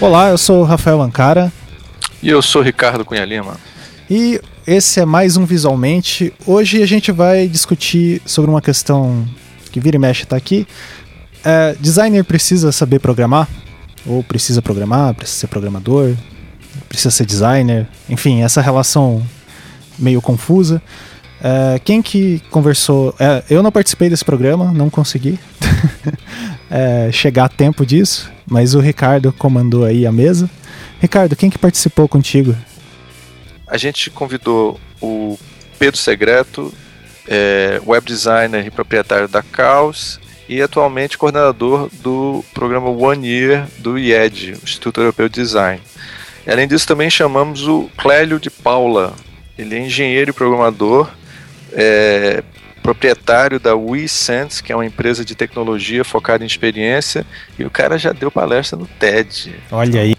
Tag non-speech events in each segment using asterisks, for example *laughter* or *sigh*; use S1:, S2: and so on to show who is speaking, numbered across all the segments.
S1: Olá, eu sou o Rafael Ancara.
S2: E eu sou o Ricardo Cunha Lima.
S1: E esse é mais um Visualmente. Hoje a gente vai discutir sobre uma questão que vira e mexe tá aqui. É, designer precisa saber programar? Ou precisa programar, precisa ser programador, precisa ser designer? Enfim, essa relação meio confusa. É, quem que conversou? É, eu não participei desse programa, não consegui *laughs* é, chegar a tempo disso, mas o Ricardo comandou aí a mesa. Ricardo, quem que participou contigo?
S2: A gente convidou o Pedro Segreto, é, web designer e proprietário da Caos e atualmente coordenador do programa One Year do IED, Instituto Europeu de Design. Além disso, também chamamos o Clélio de Paula. Ele é engenheiro e programador, é, proprietário da WeSense, que é uma empresa de tecnologia focada em experiência, e o cara já deu palestra no TED.
S1: Olha aí.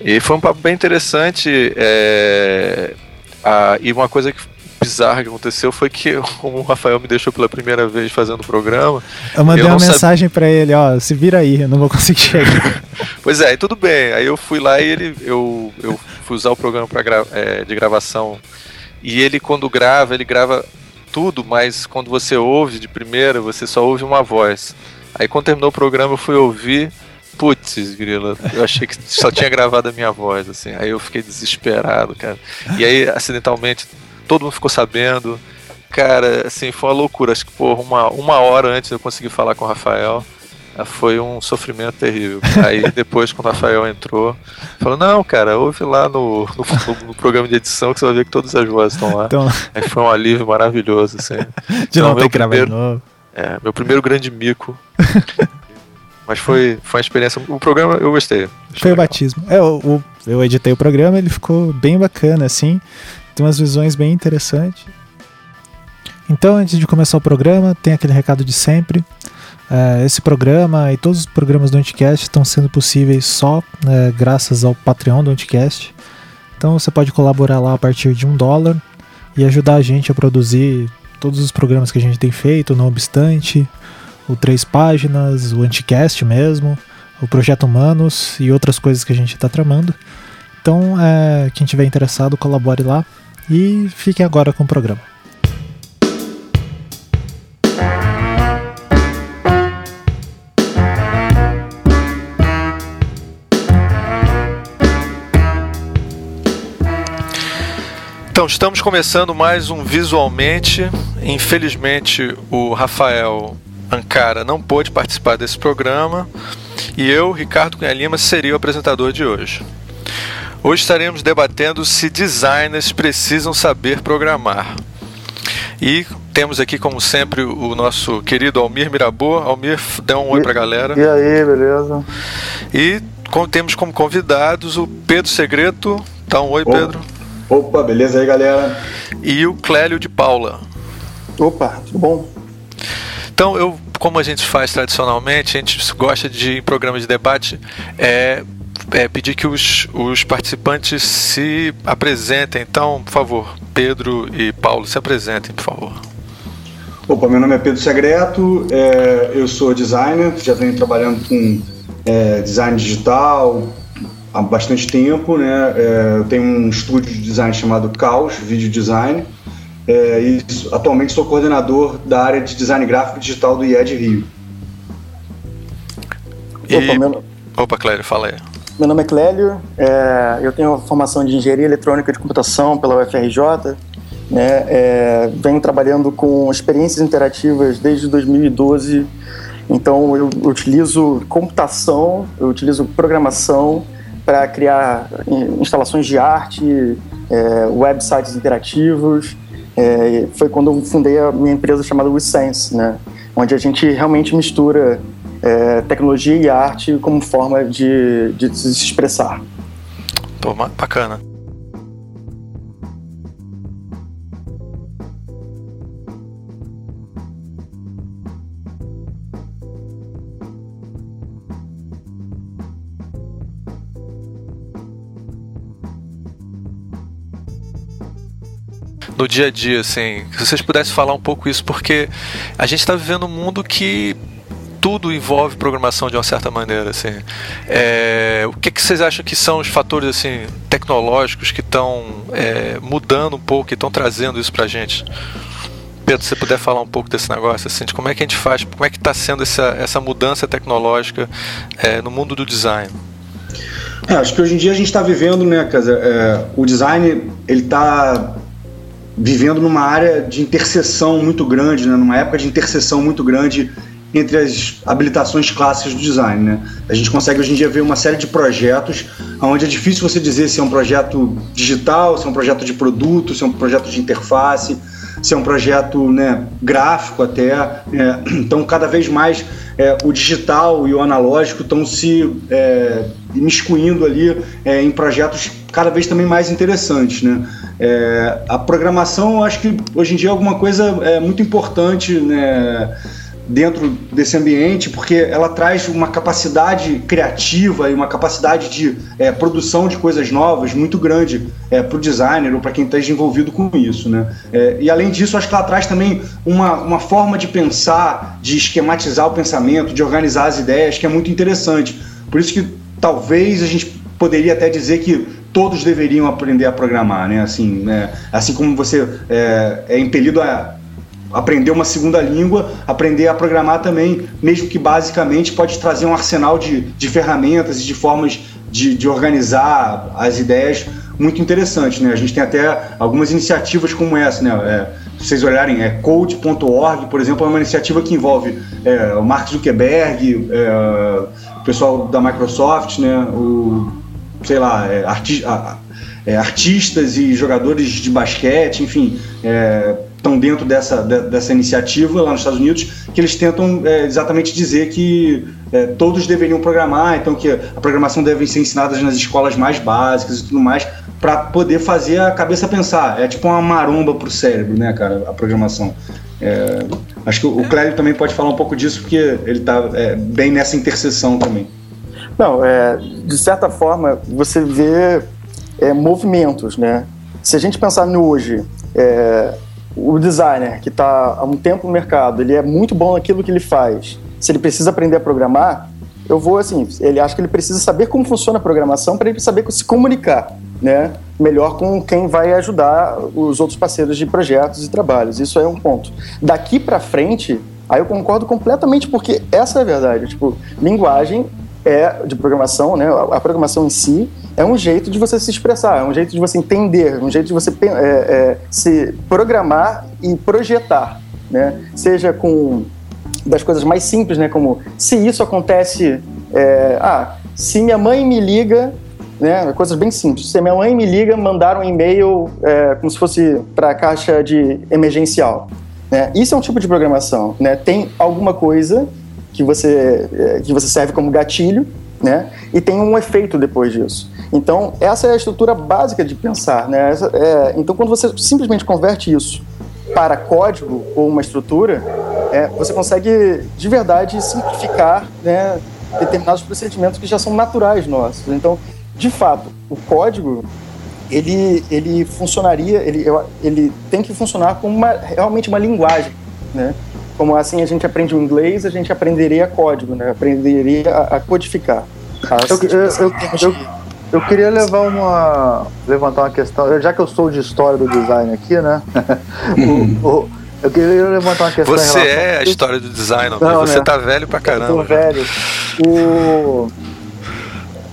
S2: E foi um papo bem interessante. É, a, e uma coisa que bizarra que aconteceu foi que como *laughs* o Rafael me deixou pela primeira vez fazendo o programa.
S1: Eu mandei eu uma mensagem para ele, ó, se vira aí, eu não vou conseguir chegar. *laughs*
S2: pois é, e tudo bem. Aí eu fui lá e ele, eu, eu fui usar o programa pra gra, é, de gravação. E ele, quando grava, ele grava tudo, mas quando você ouve de primeira, você só ouve uma voz. Aí quando terminou o programa, eu fui ouvir. Putz, grila, eu achei que só tinha gravado a minha voz, assim. Aí eu fiquei desesperado, cara. E aí, acidentalmente, todo mundo ficou sabendo. Cara, assim, foi uma loucura. Acho que, por uma, uma hora antes eu consegui falar com o Rafael. Foi um sofrimento terrível. Aí *laughs* depois, quando o Rafael entrou, falou: Não, cara, ouve lá no, no, no programa de edição que você vai ver que todas as vozes estão lá. Então... Aí foi um alívio maravilhoso, assim. *laughs*
S1: De então, não ter que gravar de novo.
S2: É, meu primeiro grande mico. *laughs* Mas foi, foi uma experiência. O programa eu gostei.
S1: Foi o batismo. É, o, o, eu editei o programa, ele ficou bem bacana, assim. Tem umas visões bem interessantes. Então, antes de começar o programa, tem aquele recado de sempre. Uh, esse programa e todos os programas do Anticast estão sendo possíveis só uh, graças ao Patreon do Anticast. Então você pode colaborar lá a partir de um dólar e ajudar a gente a produzir todos os programas que a gente tem feito, não obstante, o Três Páginas, o Anticast mesmo, o Projeto Humanos e outras coisas que a gente está tramando. Então, é, quem tiver interessado, colabore lá. E fiquem agora com o programa.
S2: Então, estamos começando mais um Visualmente. Infelizmente, o Rafael Ancara não pôde participar desse programa e eu, Ricardo Cunha Lima, seria o apresentador de hoje. Hoje estaremos debatendo se designers precisam saber programar. E temos aqui, como sempre, o nosso querido Almir Mirabô. Almir, dê um oi para a galera.
S3: E aí, beleza?
S2: E temos como convidados o Pedro Segreto. Dá um oi. Pedro.
S4: Opa, beleza aí, galera?
S2: E o Clélio de Paula.
S3: Opa, tudo bom?
S2: Então, eu, como a gente faz tradicionalmente, a gente gosta de, em programa de debate, é é, pedir que os, os participantes se apresentem. Então, por favor, Pedro e Paulo, se apresentem, por favor.
S4: Opa, meu nome é Pedro Segreto, é, eu sou designer, já venho trabalhando com é, design digital há bastante tempo, né? É, eu tenho um estúdio de design chamado Caos Video Design é, e atualmente sou coordenador da área de design gráfico digital do IED Rio.
S2: E... Opa, meu... Opa, Clério, fala aí.
S3: Meu nome é Clélio, é, eu tenho formação de engenharia eletrônica de computação pela UFRJ. Né, é, venho trabalhando com experiências interativas desde 2012. Então, eu utilizo computação, eu utilizo programação para criar instalações de arte, é, websites interativos. É, foi quando eu fundei a minha empresa chamada WeSense, né, onde a gente realmente mistura é, tecnologia e arte como forma de, de se expressar.
S2: Pô, bacana. No dia a dia, assim, se vocês pudessem falar um pouco isso, porque a gente está vivendo um mundo que
S5: tudo envolve programação de uma certa maneira. Assim. É, o que, que vocês acham que são os fatores assim, tecnológicos que estão é, mudando um pouco, que estão trazendo isso para a gente? Pedro, se você puder falar um pouco desse negócio, assim, de como é que a gente faz, como é que está sendo essa, essa mudança tecnológica é, no mundo do design?
S4: É, acho que hoje em dia a gente está vivendo, né, é, o design ele está vivendo numa área de interseção muito grande, né, numa época de interseção muito grande entre as habilitações clássicas do design. Né? A gente consegue hoje em dia ver uma série de projetos onde é difícil você dizer se é um projeto digital, se é um projeto de produto, se é um projeto de interface, se é um projeto né, gráfico até. É, então, cada vez mais é, o digital e o analógico estão se é, imiscuindo ali é, em projetos cada vez também mais interessantes. Né? É, a programação, eu acho que hoje em dia é alguma coisa é, muito importante. Né? dentro desse ambiente, porque ela traz uma capacidade criativa e uma capacidade de é, produção de coisas novas muito grande é, para o designer ou para quem está envolvido com isso. Né? É, e além disso, acho que ela traz também uma, uma forma de pensar, de esquematizar o pensamento, de organizar as ideias, que é muito interessante. Por isso que talvez a gente poderia até dizer que todos deveriam aprender a programar, né? Assim, né? assim como você é, é impelido a aprender uma segunda língua, aprender a programar também, mesmo que basicamente pode trazer um arsenal de, de ferramentas e de formas de, de organizar as ideias muito interessante, né? A gente tem até algumas iniciativas como essa, né? É, se vocês olharem, é code.org, por exemplo, é uma iniciativa que envolve é, o Mark Zuckerberg, é, o pessoal da Microsoft, né? O, sei lá, é, arti é, artistas e jogadores de basquete, enfim, é, estão dentro dessa, dessa iniciativa lá nos Estados Unidos, que eles tentam é, exatamente dizer que é, todos deveriam programar, então que a programação deve ser ensinada nas escolas mais básicas e tudo mais, para poder fazer a cabeça pensar. É tipo uma maromba para o cérebro, né, cara, a programação. É, acho que o Clélio também pode falar um pouco disso, porque ele está é, bem nessa interseção também.
S3: Não, é, de certa forma, você vê é, movimentos, né? Se a gente pensar no hoje, é, o designer que está há um tempo no mercado, ele é muito bom naquilo que ele faz. Se ele precisa aprender a programar, eu vou assim, ele acha que ele precisa saber como funciona a programação para ele saber se comunicar, né? Melhor com quem vai ajudar os outros parceiros de projetos e trabalhos. Isso é um ponto. Daqui para frente, aí eu concordo completamente porque essa é a verdade. Tipo, linguagem é de programação, né? A programação em si é um jeito de você se expressar, é um jeito de você entender, um jeito de você é, é, se programar e projetar, né? Seja com das coisas mais simples, né? Como se isso acontece, é, ah, se minha mãe me liga, né? Coisas bem simples. Se minha mãe me liga, mandar um e-mail é, como se fosse para a caixa de emergencial. Né? Isso é um tipo de programação, né? Tem alguma coisa que você é, que você serve como gatilho, né? E tem um efeito depois disso. Então, essa é a estrutura básica de pensar. Né? Essa, é, então, quando você simplesmente converte isso para código ou uma estrutura, é, você consegue de verdade simplificar né, determinados procedimentos que já são naturais nossos. Então, de fato, o código ele, ele funcionaria, ele, ele tem que funcionar como uma, realmente uma linguagem, né? Como assim a gente aprende o inglês, a gente aprenderia código, né? Aprenderia a, a codificar.
S6: Eu, eu, eu, eu queria levar uma. levantar uma questão, já que eu sou de história do design aqui, né? *laughs* o, o, eu queria levantar uma questão.
S5: Você é a história do design, não, mas você né? tá velho pra caramba. Eu tô
S6: velho. O...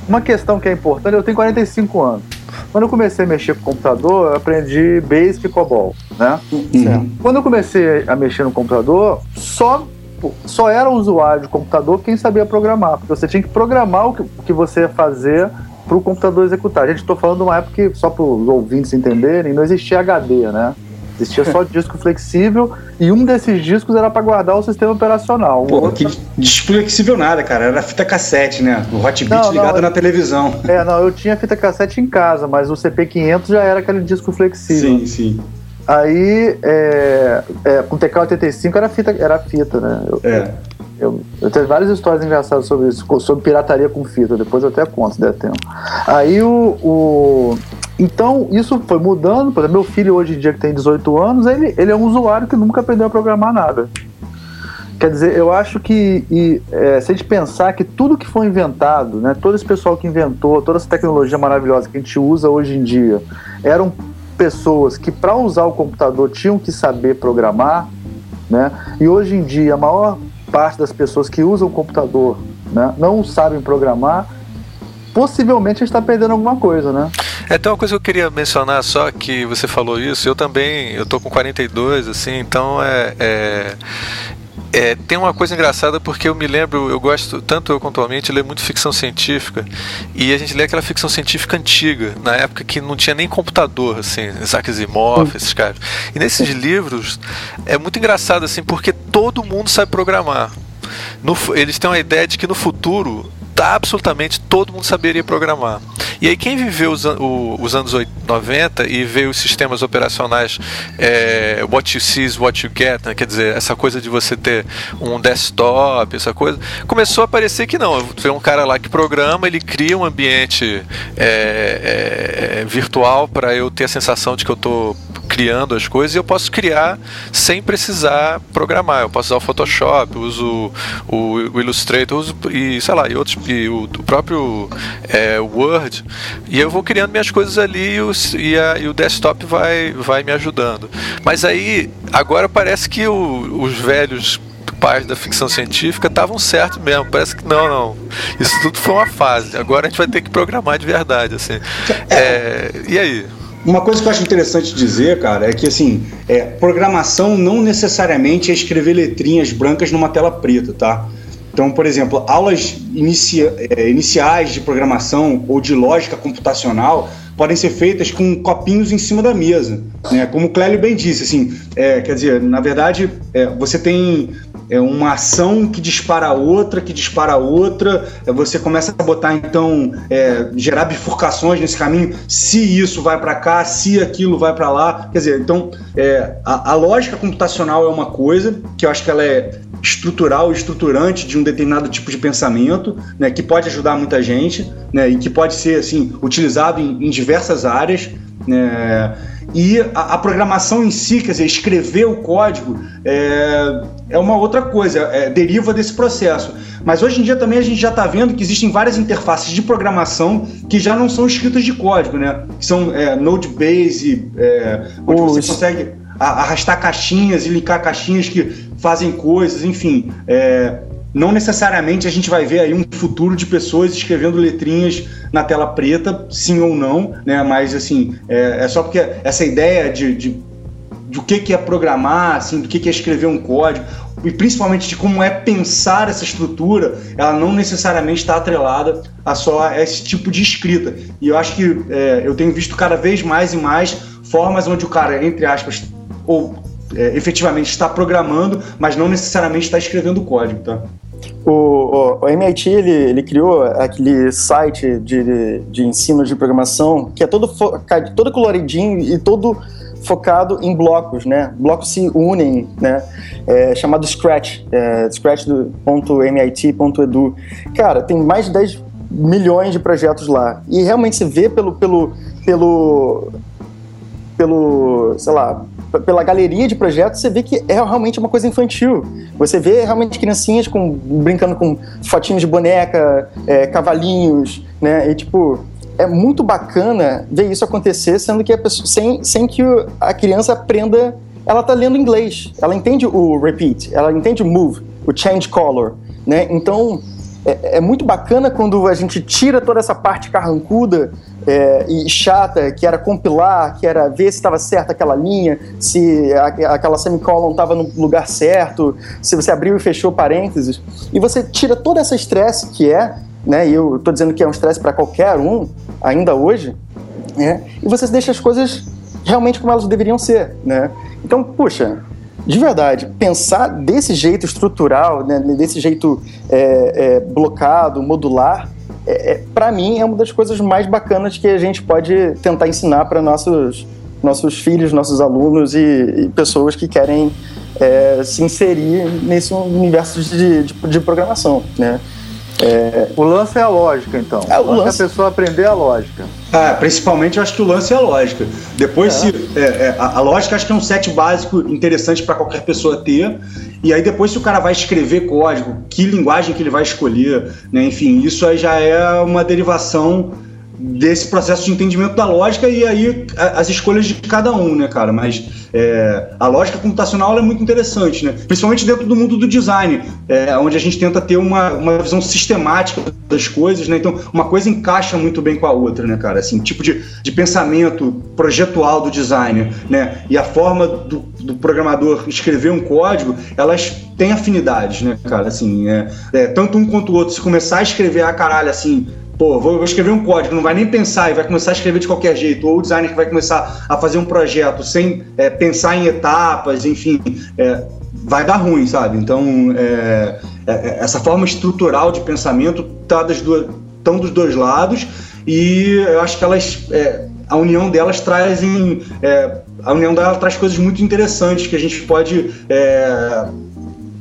S6: Uma questão que é importante, eu tenho 45 anos. Quando eu comecei a mexer com o computador, eu aprendi Basic e COBOL, né? Uhum. Quando eu comecei a mexer no computador, só só era usuário de computador quem sabia programar, porque você tinha que programar o que, o que você ia fazer para o computador executar. A gente estou falando de uma época que, só para os ouvintes entenderem, não existia HD, né? Existia só disco flexível e um desses discos era para guardar o sistema operacional.
S4: Pô, outro... que disco flexível nada, cara. Era fita cassete, né? O Hotbit ligado na televisão.
S6: É, não, eu tinha fita cassete em casa, mas o CP500 já era aquele disco flexível.
S4: Sim, sim.
S6: Aí, é, é, com o TK85 era fita, era fita né? Eu,
S4: é.
S6: Eu, eu tenho várias histórias engraçadas sobre isso, sobre pirataria com fita, depois eu até conto se der tempo. Aí o, o. então, isso foi mudando. Por exemplo, meu filho hoje em dia, que tem 18 anos, ele, ele é um usuário que nunca aprendeu a programar nada. Quer dizer, eu acho que e, é, se a gente pensar que tudo que foi inventado, né, todo esse pessoal que inventou, toda essa tecnologia maravilhosa que a gente usa hoje em dia, eram pessoas que para usar o computador tinham que saber programar, né? E hoje em dia a maior parte das pessoas que usam o computador né, não sabem programar, possivelmente a gente está perdendo alguma coisa, né?
S5: É, então uma coisa que eu queria mencionar só que você falou isso, eu também, eu tô com 42, assim, então é, é é, tem uma coisa engraçada porque eu me lembro, eu gosto, tanto eu quanto a mente, ler muito ficção científica e a gente lê aquela ficção científica antiga, na época que não tinha nem computador, assim, Isaac Asimov, esses caras. E nesses livros é muito engraçado, assim, porque todo mundo sabe programar. No, eles têm uma ideia de que no futuro absolutamente todo mundo saberia programar. E aí quem viveu os, o, os anos 90 e vê os sistemas operacionais é, what you see is what you get, né? quer dizer, essa coisa de você ter um desktop, essa coisa, começou a parecer que não. Tem um cara lá que programa, ele cria um ambiente é, é, virtual para eu ter a sensação de que eu estou criando as coisas e eu posso criar sem precisar programar. Eu posso usar o Photoshop, uso o, o Illustrator uso, e sei lá, e outros, e o, o próprio é, Word, e eu vou criando minhas coisas ali e, os, e, a, e, o desktop vai, vai me ajudando. Mas aí, agora parece que o, os velhos pais da ficção científica estavam certos mesmo. Parece que não, não. Isso tudo foi uma fase. Agora a gente vai ter que programar de verdade, assim. É, e aí?
S4: Uma coisa que eu acho interessante dizer, cara, é que assim, é, programação não necessariamente é escrever letrinhas brancas numa tela preta, tá? Então, por exemplo, aulas é, iniciais de programação ou de lógica computacional podem ser feitas com copinhos em cima da mesa, né? Como o Clélio bem disse, assim, é, quer dizer, na verdade, é, você tem é uma ação que dispara outra, que dispara outra. É, você começa a botar, então, é, gerar bifurcações nesse caminho. Se isso vai para cá, se aquilo vai para lá. Quer dizer, então, é, a, a, lógica computacional é uma coisa que eu acho que ela é estrutural, estruturante de um determinado tipo de pensamento, né, que pode ajudar muita gente, né, e que pode ser, assim, utilizado em, em diversas áreas. Né, e a, a, programação em si, quer dizer, escrever o código é, é uma outra coisa, é, deriva desse processo. Mas hoje em dia também a gente já está vendo que existem várias interfaces de programação que já não são escritas de código, né? Que são é, Node-Base, é, onde você consegue arrastar caixinhas e linkar caixinhas que fazem coisas, enfim. É, não necessariamente a gente vai ver aí um futuro de pessoas escrevendo letrinhas na tela preta, sim ou não, né? Mas assim, é, é só porque essa ideia de, de do que, que é programar, assim, do que, que é escrever um código, e principalmente de como é pensar essa estrutura, ela não necessariamente está atrelada a só esse tipo de escrita. E eu acho que é, eu tenho visto cada vez mais e mais formas onde o cara, entre aspas, ou é, efetivamente está programando, mas não necessariamente está escrevendo código, tá?
S3: O, o, o, MIT ele, ele criou aquele site de, de ensino de programação que é todo, todo coloridinho e todo focado em blocos, né? Blocos se unem, né? É, chamado Scratch, é, scratch.mit.edu. Cara, tem mais de 10 milhões de projetos lá. E realmente você vê pelo, pelo, pelo, pelo, sei lá, pela galeria de projetos, você vê que é realmente uma coisa infantil. Você vê realmente criancinhas com, brincando com fotinhos de boneca, é, cavalinhos, né? E tipo, é muito bacana ver isso acontecer, sendo que pessoa, sem, sem que a criança aprenda. Ela está lendo inglês, ela entende o repeat, ela entende o move, o change color, né? Então é, é muito bacana quando a gente tira toda essa parte carrancuda é, e chata, que era compilar, que era ver se estava certa aquela linha, se a, aquela semicolon estava no lugar certo, se você abriu e fechou parênteses, e você tira todo esse estresse que é, né, e eu estou dizendo que é um estresse para qualquer um, ainda hoje, né, e você deixa as coisas realmente como elas deveriam ser, né? Então, puxa, de verdade, pensar desse jeito estrutural, né, desse jeito é, é, blocado, modular, é, é para mim é uma das coisas mais bacanas que a gente pode tentar ensinar para nossos nossos filhos, nossos alunos e, e pessoas que querem é, se inserir nesse universo de, de, de programação, né?
S6: É, o lance é a lógica, então. É, o lance é a pessoa aprender a lógica.
S4: É, principalmente eu acho que o lance é a lógica. Depois, é. se, é, é, a, a, lógica acho que é um set básico interessante para qualquer pessoa ter. E aí, depois, se o cara vai escrever código, que linguagem que ele vai escolher, né? Enfim, isso aí já é uma derivação desse processo de entendimento da lógica e aí as escolhas de cada um, né, cara? Mas é, a lógica computacional é muito interessante, né? Principalmente dentro do mundo do design, é, onde a gente tenta ter uma, uma visão sistemática das coisas, né? Então, uma coisa encaixa muito bem com a outra, né, cara? Assim, tipo de, de pensamento projetual do design, né? E a forma do, do programador escrever um código, elas têm afinidades, né, cara? Assim, é, é, tanto um quanto o outro, se começar a escrever, a caralho, assim, pô, vou, vou, escrever um código, não vai nem pensar e vai começar a escrever de qualquer jeito, ou o designer que vai começar a fazer um projeto sem é, pensar em etapas, enfim, é, vai dar ruim, sabe? Então, é, é, é essa forma estrutural de pensamento tá das duas, tão dos dois lados e eu acho que elas, é, a união delas trazem, a união delas traz coisas muito interessantes que a gente pode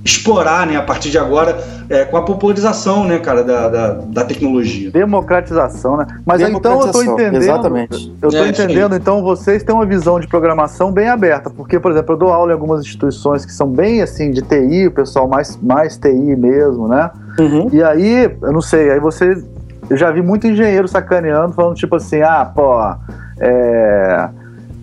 S4: explorar, né, a partir de agora, é, com a popularização, né, cara, da, da, da, tecnologia.
S6: Democratização, né? Mas então eu estou entendendo. Exatamente. Eu estou é, entendendo, então vocês têm uma visão de programação bem aberta, porque, por exemplo, eu dou aula em algumas instituições que são bem assim de TI, o pessoal mais, mais TI mesmo, né? Uhum. E aí, eu não sei, aí você. Eu já vi muito engenheiro sacaneando, falando tipo assim, ah, pô, é,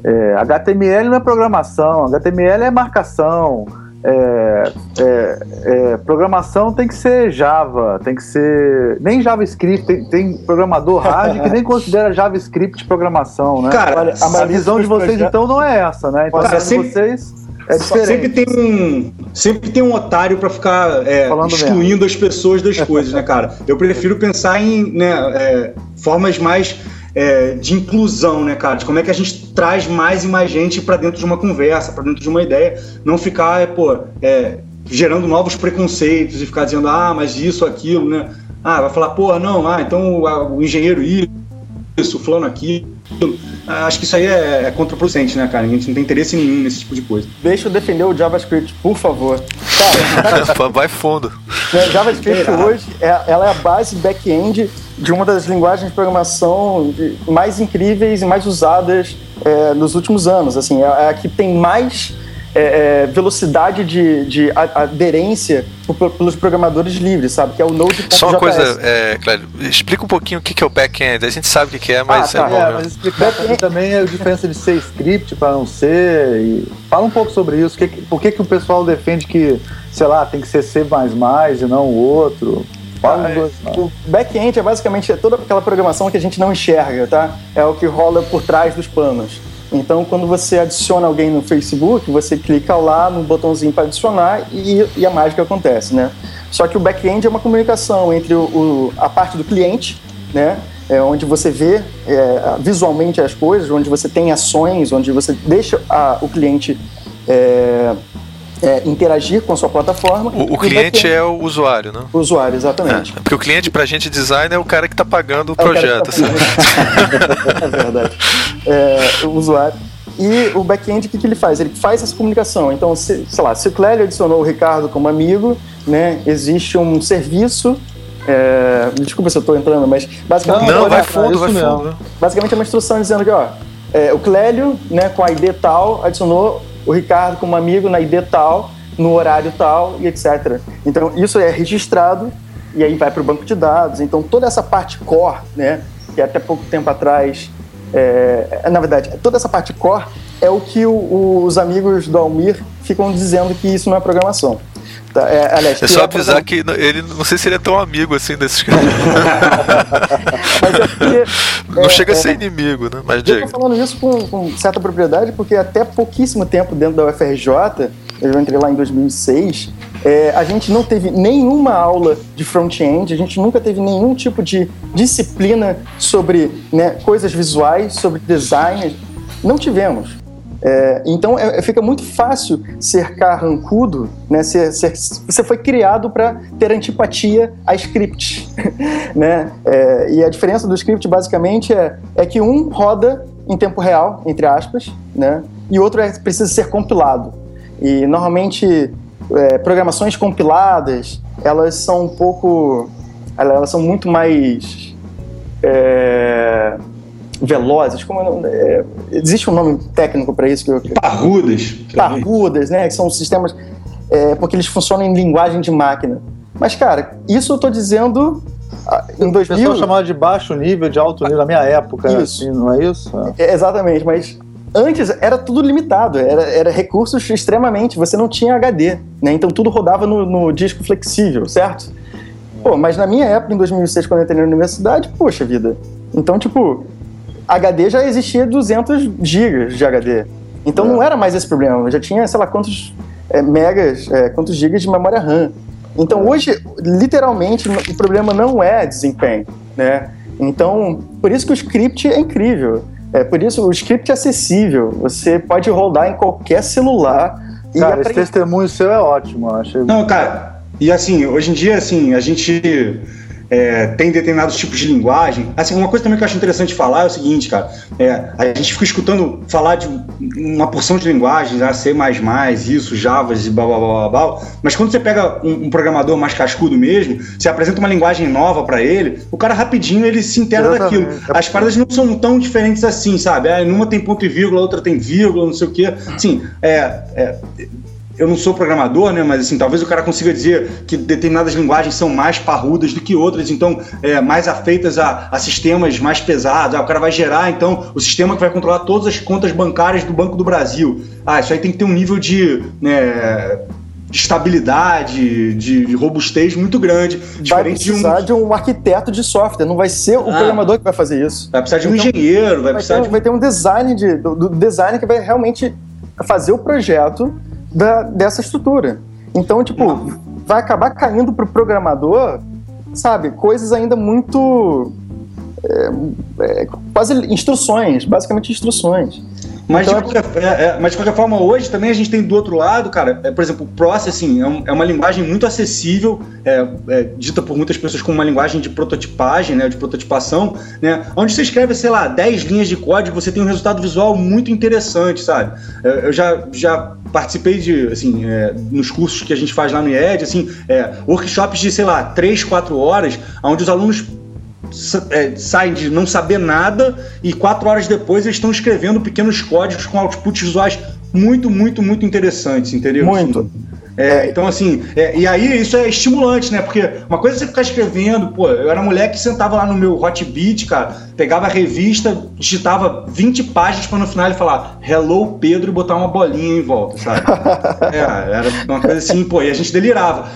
S6: é, HTML não é programação, HTML é marcação é, é, é, programação tem que ser Java, tem que ser. Nem JavaScript, tem, tem programador hard que nem *laughs* considera JavaScript programação, né? Cara, a, a visão de vocês então não é essa, né? Então, cara, sempre, vocês é diferente.
S4: Sempre tem um, sempre tem um otário para ficar é, excluindo mesmo. as pessoas das coisas, né, cara? Eu prefiro pensar em né, é, formas mais é, de inclusão, né, cara? De como é que a gente traz mais e mais gente para dentro de uma conversa, para dentro de uma ideia, não ficar, é, pô, é, gerando novos preconceitos e ficar dizendo, ah, mas isso, aquilo, né? Ah, vai falar, pô, não, ah, então o engenheiro isso, o fulano aquilo. Ah, acho que isso aí é, é contraproducente, né, cara? A gente não tem interesse nenhum nesse tipo de coisa.
S3: Deixa eu defender o JavaScript, por favor.
S5: Cara, *laughs* vai fundo. *laughs*
S3: É, JavaScript hoje, é, ela é a base back-end de uma das linguagens de programação mais incríveis e mais usadas é, nos últimos anos. Assim, é, é a que tem mais é, é, velocidade de, de aderência pelos programadores livres, sabe? Que é o Node.js.
S5: Só uma coisa, é, Clédio, explica um pouquinho o que é o back-end. A gente sabe o que é, mas ah, tá. é bom. É, mas
S6: explicar também a diferença de ser script para não ser. E fala um pouco sobre isso. Que, por que, que o pessoal defende que, sei lá, tem que ser C e não o outro?
S3: O back-end é basicamente toda aquela programação que a gente não enxerga, tá? É o que rola por trás dos panos. Então, quando você adiciona alguém no Facebook, você clica lá no botãozinho para adicionar e, e, a mágica acontece, né? Só que o back-end é uma comunicação entre o, o, a parte do cliente, né? É onde você vê é, visualmente as coisas, onde você tem ações, onde você deixa a, o cliente é, é, interagir com a sua plataforma.
S5: O, o cliente é o usuário, né?
S3: O usuário, exatamente.
S5: É, porque o cliente, para a gente, design é o cara que está pagando o é projeto. O
S3: tá *laughs* é verdade. É, o usuário. E o back-end, o que, que ele faz? Ele faz essa comunicação. Então, se, sei lá, se o Clélio adicionou o Ricardo como amigo, né, existe um serviço é, desculpa se eu estou entrando, mas basicamente.
S5: Não, não vai fundo, vai fundo.
S3: Basicamente é uma instrução dizendo que, ó, é, o Clélio, né, com a ID tal, adicionou o Ricardo como amigo na ID tal, no horário tal e etc. Então isso é registrado e aí vai para o banco de dados. Então toda essa parte core, né, que até pouco tempo atrás, é, na verdade, toda essa parte core é o que o, os amigos do Almir ficam dizendo que isso não é programação.
S5: Tá, é, aliás, é só avisar que ele não sei se ele é tão amigo assim desses caras. *laughs* é não é, chega a ser é, inimigo, né? Mas
S3: eu tô falando isso com, com, certa propriedade porque até pouquíssimo tempo dentro da UFRJ, eu entrei lá em 2006, é, a gente não teve nenhuma aula de front-end, a gente nunca teve nenhum tipo de disciplina sobre né, coisas visuais, sobre design. Não tivemos. É, então é, fica muito fácil ser carrancudo, né? Ser, ser, você foi criado para ter antipatia a script, *laughs* né? É, e a diferença do script basicamente é, é que um roda em tempo real, entre aspas, né? E outro é, precisa ser compilado. E normalmente é, programações compiladas elas são um pouco elas são muito mais é, velozes, como é, existe um nome técnico para isso que eu,
S4: parrudas,
S3: parrudas, né? Que são sistemas é, porque eles funcionam em linguagem de máquina. Mas cara, isso eu estou dizendo ah, em 2000. O pessoal
S6: chamava de baixo nível, de alto nível na minha época, isso. Assim, não é isso?
S3: É, exatamente, mas antes era tudo limitado, era, era, recursos extremamente. Você não tinha HD, né? Então tudo rodava no, no disco flexível, certo? Pô, mas na minha época, em 2006, quando eu entrei na universidade, poxa vida. Então, tipo, HD já existia 200 gigas de HD. Então é. não era mais esse problema. Eu já tinha, sei lá, quantos é, megas, é, quantos gigas de memória RAM. Então hoje, literalmente, o problema não é desempenho, né? Então, por isso que o script é incrível. É por isso o script é acessível. Você pode rodar em qualquer celular.
S6: Cara, esse testemunho seu é ótimo, eu acho.
S4: Não, cara, e assim, hoje em dia, assim, a gente é, tem determinados tipos de linguagem. Assim, uma coisa também que eu acho interessante falar é o seguinte, cara. É, a gente fica escutando falar de uma porção de linguagens, né, C, isso, Javas e blá blá blá blá. Mas quando você pega um, um programador mais cascudo mesmo, você apresenta uma linguagem nova para ele, o cara rapidinho ele se inteira daquilo. As paradas não são tão diferentes assim, sabe? É, numa tem ponto e vírgula, outra tem vírgula, não sei o quê. Assim, é, é eu não sou programador, né? Mas assim, talvez o cara consiga dizer que determinadas linguagens são mais parrudas do que outras, então é, mais afeitas a, a sistemas mais pesados. Ah, o cara vai gerar, então, o sistema que vai controlar todas as contas bancárias do Banco do Brasil. Ah, isso aí tem que ter um nível de. Né, de estabilidade, de, de, robustez muito grande.
S3: Vai precisar de um... de um... arquiteto de software, não vai ser o ah, programador que vai fazer isso.
S4: Vai precisar de um então, engenheiro, vai, vai precisar
S3: ter,
S4: de...
S3: Vai ter um design de, do, do design que vai realmente fazer o projeto da, dessa estrutura. Então, tipo, vai acabar caindo para o programador, sabe, coisas ainda muito. É, é, quase instruções, basicamente instruções.
S4: Mas, então, de qualquer, é, é, mas de qualquer forma, hoje também a gente tem do outro lado, cara, é, por exemplo, o Processing é, um, é uma linguagem muito acessível, é, é, dita por muitas pessoas como uma linguagem de prototipagem, né, de prototipação, né, onde você escreve, sei lá, 10 linhas de código, você tem um resultado visual muito interessante, sabe? Eu já, já participei de, assim, nos cursos que a gente faz lá no IED, assim, workshops de, sei lá, 3, 4 horas, onde os alunos é, saem de não saber nada e quatro horas depois eles estão escrevendo pequenos códigos com outputs visuais muito, muito, muito interessantes, entendeu?
S3: Muito. Assim,
S4: é, então, assim, é, e aí isso é estimulante, né? Porque uma coisa é você ficar escrevendo, pô, eu era mulher que sentava lá no meu Hotbit, cara, pegava a revista, digitava 20 páginas para no final ele falar Hello Pedro e botar uma bolinha em volta, sabe? *laughs* é, era uma coisa assim, pô, e a gente delirava.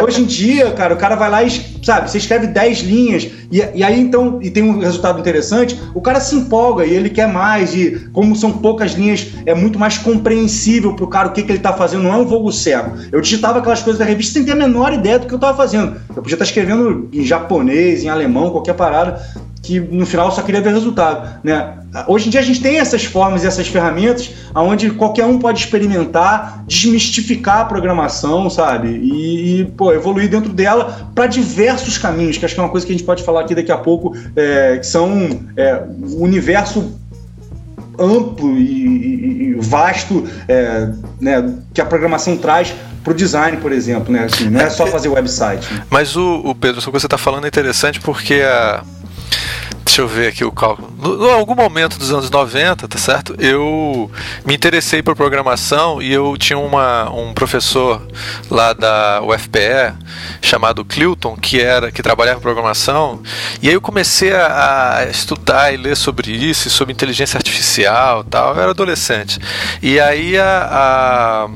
S4: Hoje em dia, cara, o cara vai lá e, sabe, você escreve 10 linhas, e, e aí então, e tem um resultado interessante, o cara se empolga e ele quer mais, e como são poucas linhas, é muito mais compreensível pro cara o que, que ele tá fazendo, não é um voo cego. Eu digitava aquelas coisas da revista sem ter a menor ideia do que eu estava fazendo. Eu podia estar escrevendo em japonês, em alemão, qualquer parada, que no final só queria ver resultado. Né? Hoje em dia a gente tem essas formas e essas ferramentas onde qualquer um pode experimentar, desmistificar a programação, sabe? E, e pô, evoluir dentro dela para diversos caminhos, que acho que é uma coisa que a gente pode falar aqui daqui a pouco, é, que são é, o universo amplo e, e vasto é, né, que a programação traz para o design, por exemplo, né? Assim, não é só fazer website. Né?
S5: Mas o, o Pedro, isso que você está falando é interessante porque a Deixa eu ver aqui o cálculo. Em algum momento dos anos 90, tá certo? Eu me interessei por programação e eu tinha uma, um professor lá da UFPE chamado Clilton, que era que trabalhava em programação, e aí eu comecei a, a estudar e ler sobre isso, sobre inteligência artificial, tal. Eu era adolescente. E aí a, a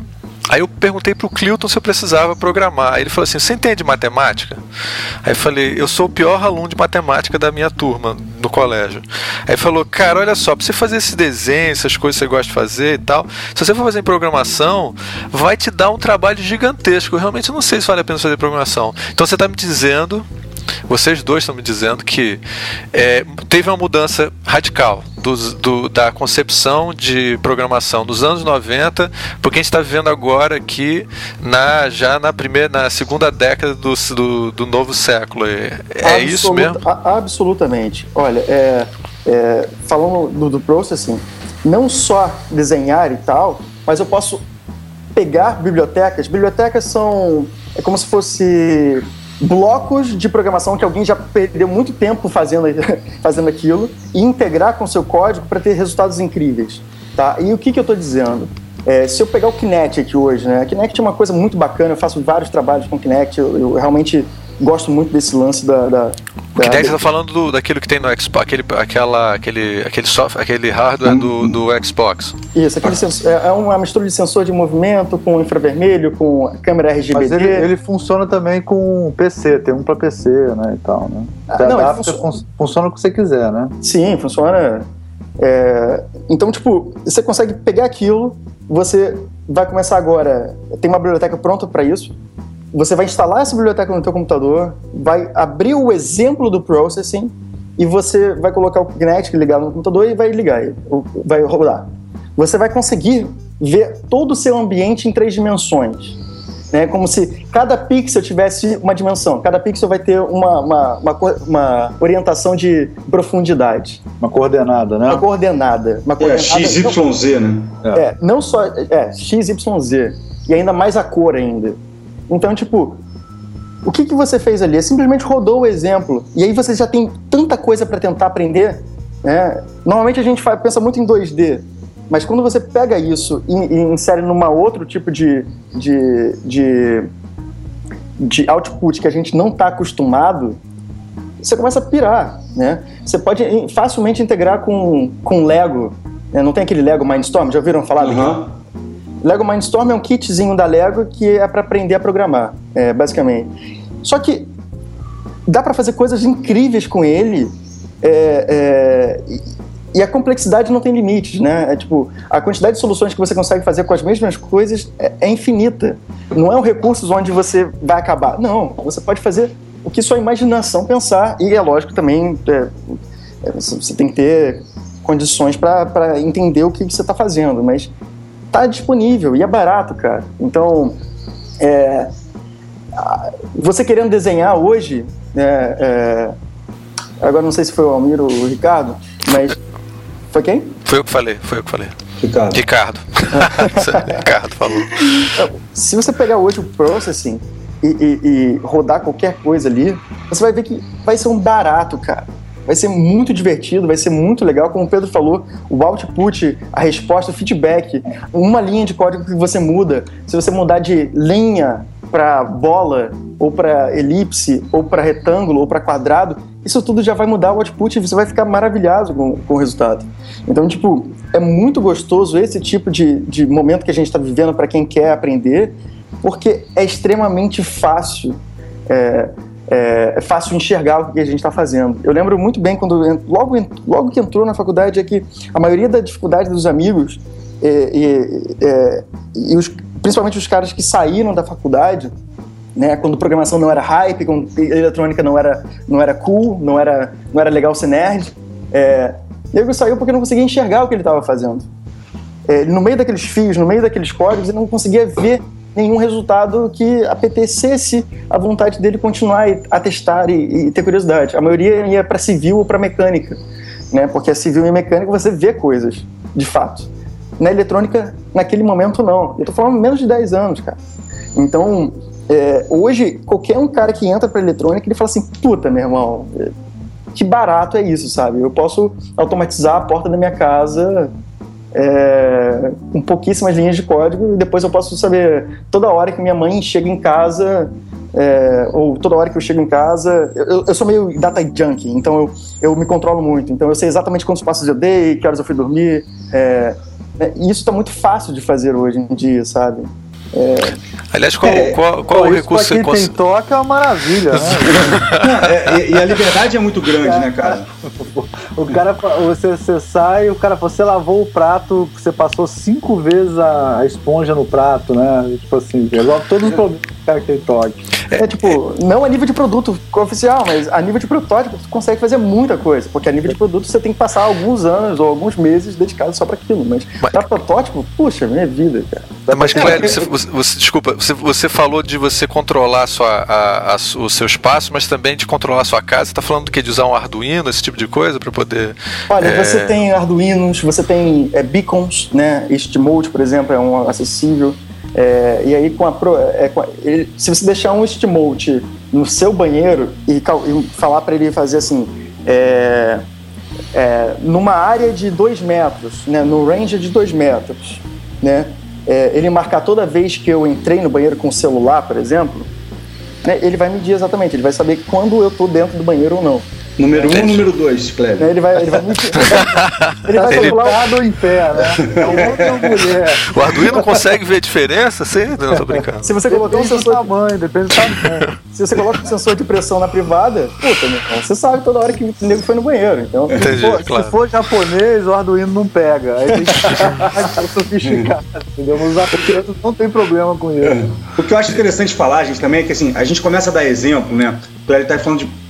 S5: Aí eu perguntei pro Clilton se eu precisava programar. Aí ele falou assim: Você entende matemática? Aí eu falei: Eu sou o pior aluno de matemática da minha turma no colégio. Aí ele falou: Cara, olha só, pra você fazer esse desenho, essas coisas que você gosta de fazer e tal, se você for fazer em programação, vai te dar um trabalho gigantesco. Eu realmente não sei se vale a pena fazer programação. Então você está me dizendo vocês dois estão me dizendo que é, teve uma mudança radical do, do, da concepção de programação dos anos 90 porque a gente está vivendo agora aqui na, já na primeira, na segunda década do, do, do novo século. É, é isso mesmo?
S3: A, absolutamente. Olha, é, é, falando do, do processing, não só desenhar e tal, mas eu posso pegar bibliotecas. Bibliotecas são é como se fosse blocos de programação que alguém já perdeu muito tempo fazendo, *laughs* fazendo aquilo e integrar com seu código para ter resultados incríveis. Tá? E o que, que eu estou dizendo? É, se eu pegar o Kinect aqui hoje, né? Kinect é uma coisa muito bacana, eu faço vários trabalhos com Kinect, eu, eu realmente gosto muito desse lance da. da
S5: o Kinect está falando do, daquilo que tem no Xbox, aquele, aquela, aquele, aquele, software, aquele hardware do, do Xbox.
S3: Isso, aquele sensor, é, é uma mistura de sensor de movimento com infravermelho, com câmera RGB. Mas
S6: ele, ele funciona também com PC, tem um para PC, né, e tal, né? Ah, não, adapta, funciona... Fun funciona o que você quiser, né?
S3: Sim, funciona. É... Então, tipo, você consegue pegar aquilo, você vai começar agora. Tem uma biblioteca pronta para isso você vai instalar essa biblioteca no teu computador, vai abrir o exemplo do processing e você vai colocar o Kinetic ligado no computador e vai ligar, vai rodar. Você vai conseguir ver todo o seu ambiente em três dimensões. Né? Como se cada pixel tivesse uma dimensão. Cada pixel vai ter uma, uma, uma, uma orientação de profundidade.
S6: Uma coordenada, né?
S3: Uma coordenada. Uma
S4: é, coordenada é, XYZ, né?
S3: É, não só... É, XYZ. E ainda mais a cor ainda. Então, tipo, o que, que você fez ali? Simplesmente rodou o exemplo. E aí você já tem tanta coisa para tentar aprender. Né? Normalmente a gente pensa muito em 2D. Mas quando você pega isso e, e insere numa outro tipo de, de, de, de output que a gente não está acostumado, você começa a pirar, né? Você pode facilmente integrar com, com Lego. Né? Não tem aquele Lego Mindstorm? Já ouviram falar? Uhum. Lego Mindstorm é um kitzinho da Lego que é para aprender a programar, é, basicamente. Só que dá para fazer coisas incríveis com ele é, é, e a complexidade não tem limites, né? É, tipo, a quantidade de soluções que você consegue fazer com as mesmas coisas é, é infinita. Não é um recurso onde você vai acabar. Não, você pode fazer o que sua imaginação pensar. E é lógico também, é, é, você tem que ter condições para entender o que você está fazendo, mas tá disponível e é barato, cara. Então, é, você querendo desenhar hoje, é, é, agora não sei se foi o Almir ou o Ricardo, mas foi quem?
S5: Foi eu que falei, foi eu que falei.
S4: Ricardo.
S5: Ricardo. *laughs* Ricardo falou.
S3: Se você pegar hoje o processing e, e, e rodar qualquer coisa ali, você vai ver que vai ser um barato, cara vai ser muito divertido, vai ser muito legal. Como o Pedro falou, o output, a resposta, o feedback, uma linha de código que você muda. Se você mudar de linha para bola, ou para elipse, ou para retângulo, ou para quadrado, isso tudo já vai mudar o output e você vai ficar maravilhado com, com o resultado. Então, tipo, é muito gostoso esse tipo de, de momento que a gente está vivendo para quem quer aprender, porque é extremamente fácil. É, é, é, fácil enxergar o que a gente está fazendo. Eu lembro muito bem quando logo, logo que entrou na faculdade é que a maioria da dificuldade dos amigos é, e, é, e os, principalmente os caras que saíram da faculdade, né, quando programação não era hype, quando eletrônica não era, não era cool, não era, não era legal ser nerd, é, ele saiu porque não conseguia enxergar o que ele estava fazendo. É, no meio daqueles fios, no meio daqueles códigos, ele não conseguia ver nenhum resultado que apetecesse a vontade dele continuar a testar e, e ter curiosidade. A maioria ia para civil ou para mecânica, né? Porque a civil e mecânica você vê coisas, de fato. Na eletrônica, naquele momento, não. Eu tô falando menos de 10 anos, cara. Então, é, hoje, qualquer um cara que entra para eletrônica, ele fala assim: puta, meu irmão, que barato é isso, sabe? Eu posso automatizar a porta da minha casa é, com pouquíssimas linhas de código e depois eu posso saber toda hora que minha mãe chega em casa é, ou toda hora que eu chego em casa, eu, eu sou meio data junkie, então eu, eu me controlo muito, então eu sei exatamente quantos passos eu dei, que horas eu fui dormir, é, é e isso está muito fácil de fazer hoje em dia, sabe?
S5: É... Aliás, qual, é, qual, qual Pô, o recurso
S6: que você tem toque é uma maravilha, né? *laughs*
S4: É, e, a liberdade é muito grande, cara, né, cara? *laughs*
S6: O cara, você, você sai, o cara, você lavou o prato, você passou cinco vezes a, a esponja no prato, né? Tipo assim, resolve todos os problemas que o cara tem toque.
S3: É, tipo, não a nível de produto oficial, mas a nível de protótipo, você consegue fazer muita coisa, porque a nível de produto você tem que passar alguns anos ou alguns meses dedicados só para aquilo, mas, mas para protótipo, puxa, minha vida, cara.
S5: Mas, Cléber, você, você, desculpa, você, você falou de você controlar sua, a, a, o seu espaço, mas também de controlar a sua casa. Você está falando do que? De usar um Arduino, esse tipo de coisa, para poder.
S3: Olha, é... você tem Arduinos, você tem é, beacons, né? Este Mode, por exemplo, é um acessível. É, e aí, com a, é, com a ele, se você deixar um Steamote no seu banheiro e, e falar para ele fazer assim, é, é, numa área de 2 metros, né, no range de 2 metros, né, é, ele marcar toda vez que eu entrei no banheiro com o celular, por exemplo, né, ele vai medir exatamente, ele vai saber quando eu estou dentro do banheiro ou não.
S4: Número 1 um, número 2, Cleber?
S3: Ele vai, ele vai *laughs*
S6: ele vai calcular o em pé, né?
S5: É o Arduino consegue ver a diferença? Sim, não tô brincando.
S3: Se você colocar um sensor.
S6: Do tamanho, depende do tamanho.
S3: Se você coloca um sensor de pressão na privada, puta, meu irmão, você sabe toda hora que o nego foi no banheiro. Então,
S5: Entendi,
S6: se, for,
S5: claro.
S6: se for japonês, o Arduino não pega. Aí tem que ficar sofisticado, entendeu? Os africanos não tem problema com isso.
S4: O que eu acho interessante falar, gente, também é que assim, a gente começa a dar exemplo, né? Ele tá falando de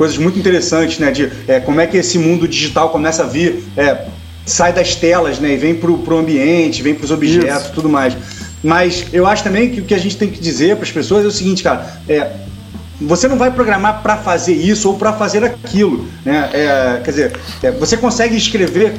S4: coisas muito interessantes, né? De é, como é que esse mundo digital começa a vir, é, sai das telas, né? E vem pro, pro ambiente, vem pros objetos e tudo mais. Mas eu acho também que o que a gente tem que dizer para as pessoas é o seguinte, cara, é, você não vai programar para fazer isso ou para fazer aquilo, né? É, quer dizer, é, você consegue escrever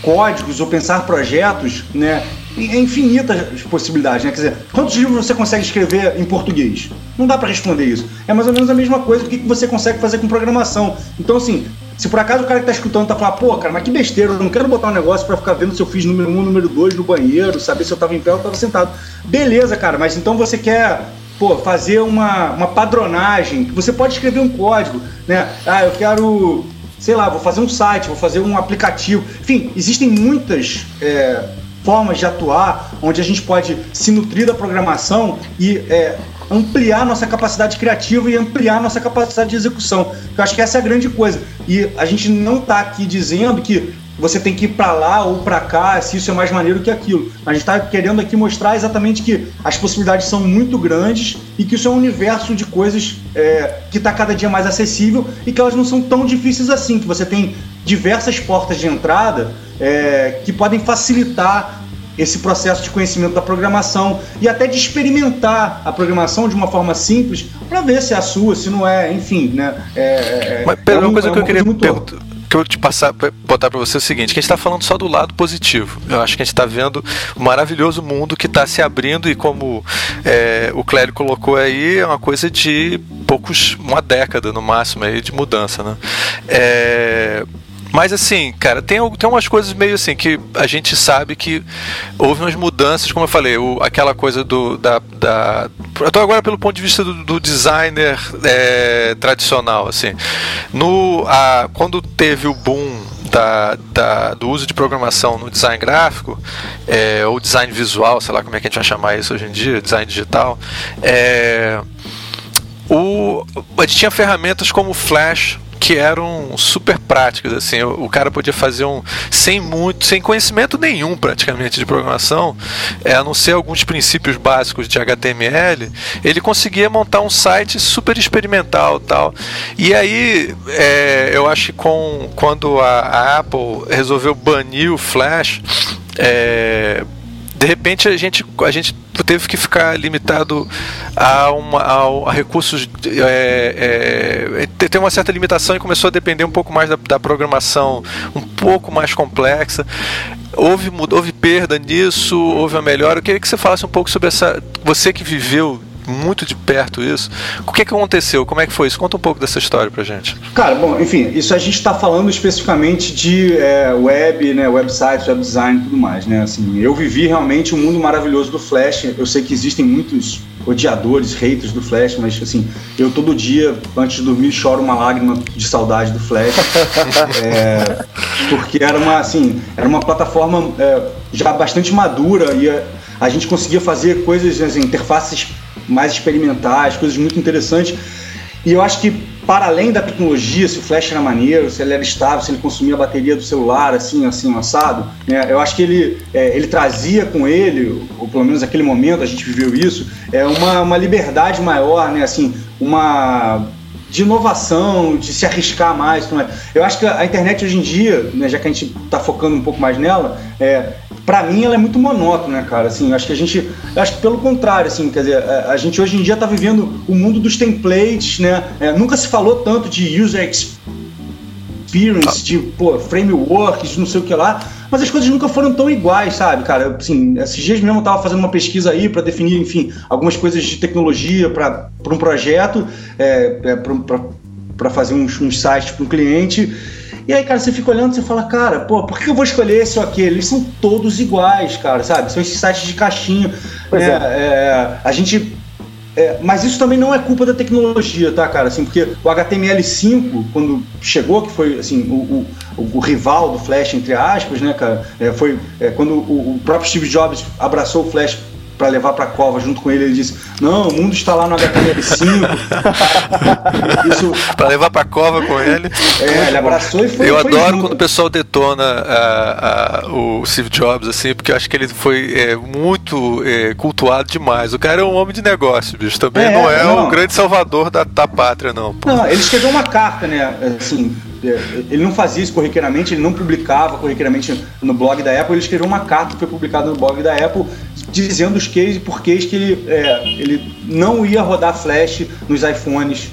S4: códigos ou pensar projetos, né? É infinitas possibilidades, né? Quer dizer, quantos livros você consegue escrever em português? Não dá para responder isso. É mais ou menos a mesma coisa do que você consegue fazer com programação. Então, assim, se por acaso o cara que tá escutando tá falando, pô, cara, mas que besteira, eu não quero botar um negócio para ficar vendo se eu fiz número 1, um, número 2 no banheiro, saber se eu tava em pé ou tava sentado. Beleza, cara, mas então você quer pô, fazer uma, uma padronagem, você pode escrever um código, né? Ah, eu quero, sei lá, vou fazer um site, vou fazer um aplicativo. Enfim, existem muitas é, formas de atuar onde a gente pode se nutrir da programação e é, ampliar nossa capacidade criativa e ampliar nossa capacidade de execução. Eu acho que essa é a grande coisa. E a gente não está aqui dizendo que você tem que ir para lá ou para cá, se isso é mais maneiro que aquilo. A gente está querendo aqui mostrar exatamente que as possibilidades são muito grandes e que isso é um universo de coisas é, que está cada dia mais acessível e que elas não são tão difíceis assim, que você tem diversas portas de entrada é, que podem facilitar esse processo de conhecimento da programação e até de experimentar a programação de uma forma simples para ver se é a sua, se não é, enfim, né? É,
S5: é Mas pera, é uma coisa é que eu queria perguntar que eu te passar, botar para você é o seguinte: que a gente está falando só do lado positivo. Eu acho que a gente está vendo o um maravilhoso mundo que está se abrindo e como é, o Clério colocou aí, é uma coisa de poucos, uma década no máximo aí de mudança, né? É, mas assim, cara, tem, tem umas coisas meio assim que a gente sabe que houve umas mudanças, como eu falei, o, aquela coisa do. Da, da, eu tô agora pelo ponto de vista do, do designer é, tradicional, assim. No, a, quando teve o boom da, da, do uso de programação no design gráfico, é, ou design visual, sei lá como é que a gente vai chamar isso hoje em dia, design digital, é, o, a gente tinha ferramentas como Flash que eram super práticas assim. O, cara podia fazer um sem muito sem conhecimento nenhum praticamente de programação é, a não ser alguns princípios básicos de HTML ele conseguia montar um site super experimental tal. E aí é, eu acho que com quando a, a Apple resolveu banir o Flash é, de repente a gente, a gente teve que ficar limitado a, uma, a, a recursos. É, é, tem uma certa limitação e começou a depender um pouco mais da, da programação um pouco mais complexa. Houve, houve perda nisso, houve a melhora. Eu queria que você falasse um pouco sobre essa. Você que viveu muito de perto isso. O que, que aconteceu? Como é que foi isso? Conta um pouco dessa história pra gente.
S4: Cara, bom, enfim, isso a gente está falando especificamente de é, web, né, websites, web design e tudo mais, né? Assim, eu vivi realmente um mundo maravilhoso do Flash. Eu sei que existem muitos odiadores, haters do Flash, mas assim, eu todo dia, antes de dormir, choro uma lágrima de saudade do Flash. *laughs* é, porque era uma, assim, era uma plataforma é, já bastante madura e a, gente conseguia fazer coisas, assim, interfaces mais experimentais, coisas muito interessantes. E eu acho que, para além da tecnologia, se o flash era maneiro, se ele era estável, se ele consumia a bateria do celular, assim, assim, assado, né? eu acho que ele, é, ele trazia com ele, ou pelo menos naquele momento a gente viveu isso, é uma, uma liberdade maior, né? Assim, uma de inovação, de se arriscar mais. Eu acho que a internet hoje em dia, né, já que a gente está focando um pouco mais nela, é, para mim ela é muito monótona, cara? Assim, acho que a gente, acho que pelo contrário, assim, quer dizer, a, a gente hoje em dia está vivendo o mundo dos templates, né? É, nunca se falou tanto de user experience, de pô, frameworks, não sei o que lá. mas as coisas nunca foram tão iguais, sabe, cara? Assim, esses dias mesmo eu tava fazendo uma pesquisa aí para definir, enfim, algumas coisas de tecnologia para um projeto, é, é, para fazer uns, uns sites para um cliente. E aí, cara, você fica olhando e você fala, cara, pô, por que eu vou escolher esse ou aquele? Eles são todos iguais, cara, sabe? São esses sites de caixinha. Pois né? é. é. a gente é, mas isso também não é culpa da tecnologia, tá, cara? Assim, porque o HTML5, quando chegou, que foi assim, o, o, o rival do Flash, entre aspas, né, cara? É, foi é, quando o, o, próprio Steve Jobs abraçou o Flash para levar para a cova junto com ele, ele disse: Não, o mundo está lá no HTML5. *laughs*
S5: Isso... Para levar para a cova com ele.
S4: É, ele abraçou e foi.
S5: Eu
S4: foi
S5: adoro junto. quando o pessoal detona a, a, o Steve Jobs, assim, porque eu acho que ele foi é, muito é, cultuado demais. O cara é um homem de negócio, bicho. Também é, não é o grande salvador da, da pátria, não.
S4: Pô. Não, ele escreveu uma carta, né? Assim, ele não fazia isso corriqueiramente, ele não publicava corriqueiramente no blog da Apple, ele escreveu uma carta que foi publicada no blog da Apple dizendo os quês e porquês que ele, é, ele não ia rodar flash nos iPhones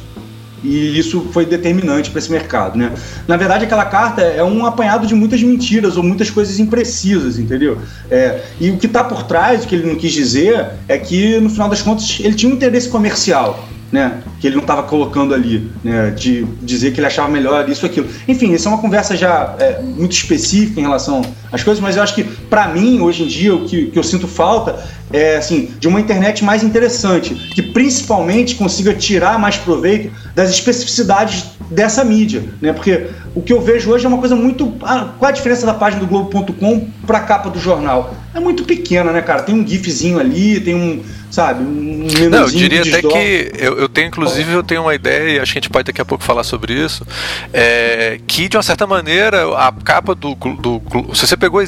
S4: e isso foi determinante para esse mercado, né? Na verdade, aquela carta é um apanhado de muitas mentiras ou muitas coisas imprecisas, entendeu? É, e o que está por trás, o que ele não quis dizer, é que no final das contas ele tinha um interesse comercial né, que ele não estava colocando ali, né, de dizer que ele achava melhor isso aquilo. Enfim, isso é uma conversa já é, muito específica em relação às coisas, mas eu acho que para mim hoje em dia o que, que eu sinto falta é assim de uma internet mais interessante, que principalmente consiga tirar mais proveito das especificidades dessa mídia, né? Porque o que eu vejo hoje é uma coisa muito. Ah, qual a diferença da página do Globo.com para a capa do jornal? É muito pequena, né, cara? Tem um gifzinho ali, tem um sabe? Um
S5: Não, eu diria até que eu, eu, tenho, inclusive, eu tenho uma ideia, e acho que a gente pode daqui a pouco falar sobre isso, é, que de uma certa maneira a capa do, do, se você pegou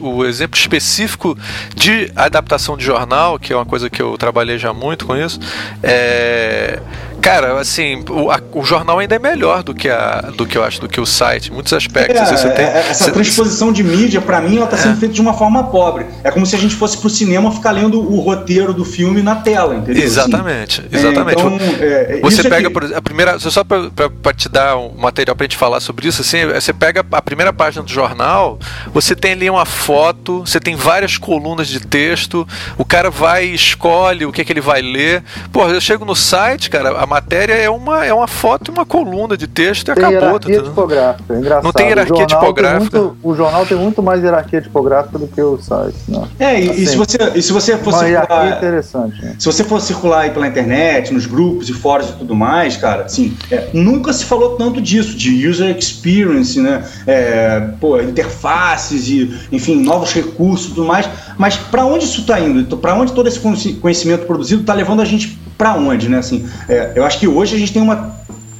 S5: o exemplo específico de adaptação de jornal, que é uma coisa que eu trabalhei já muito com isso, é, Cara, assim, o, a, o, jornal ainda é melhor do que, a, do que eu acho, do que o site, muitos aspectos. É,
S4: você tem, é, essa você, transposição de mídia, para mim, ela tá sendo é. feita de uma forma pobre. É como se a gente fosse pro cinema ficar lendo o roteiro do filme na tela, entendeu?
S5: Exatamente, assim, exatamente. É, então, é, você pega, por exemplo, a primeira. Só pra, te dar um material pra gente falar sobre isso, assim, você pega a primeira página do jornal, você tem ali uma foto, você tem várias colunas de texto, o cara vai e escolhe o que, é que ele vai ler. Pô, eu chego no site, cara, a matéria é uma, é uma foto e uma coluna de texto e
S6: tem
S5: acabou.
S6: Hierarquia tudo. tipográfica, é engraçado.
S5: Não tem hierarquia
S6: o
S5: tipográfica.
S6: Muito, o jornal tem muito mais hierarquia tipográfica do que o site. Né?
S4: É, e, assim, e, se você, e se você for
S6: circular. interessante. Né?
S4: Se você for circular aí pela internet, nos grupos e fóruns e tudo mais, cara, assim, é, nunca se falou tanto disso, de user experience, né? É, pô, interfaces e, enfim, novos recursos e tudo mais. Mas para onde isso está indo? Para onde todo esse conhecimento produzido está levando a gente para onde, né? Assim, é, eu acho que hoje a gente tem uma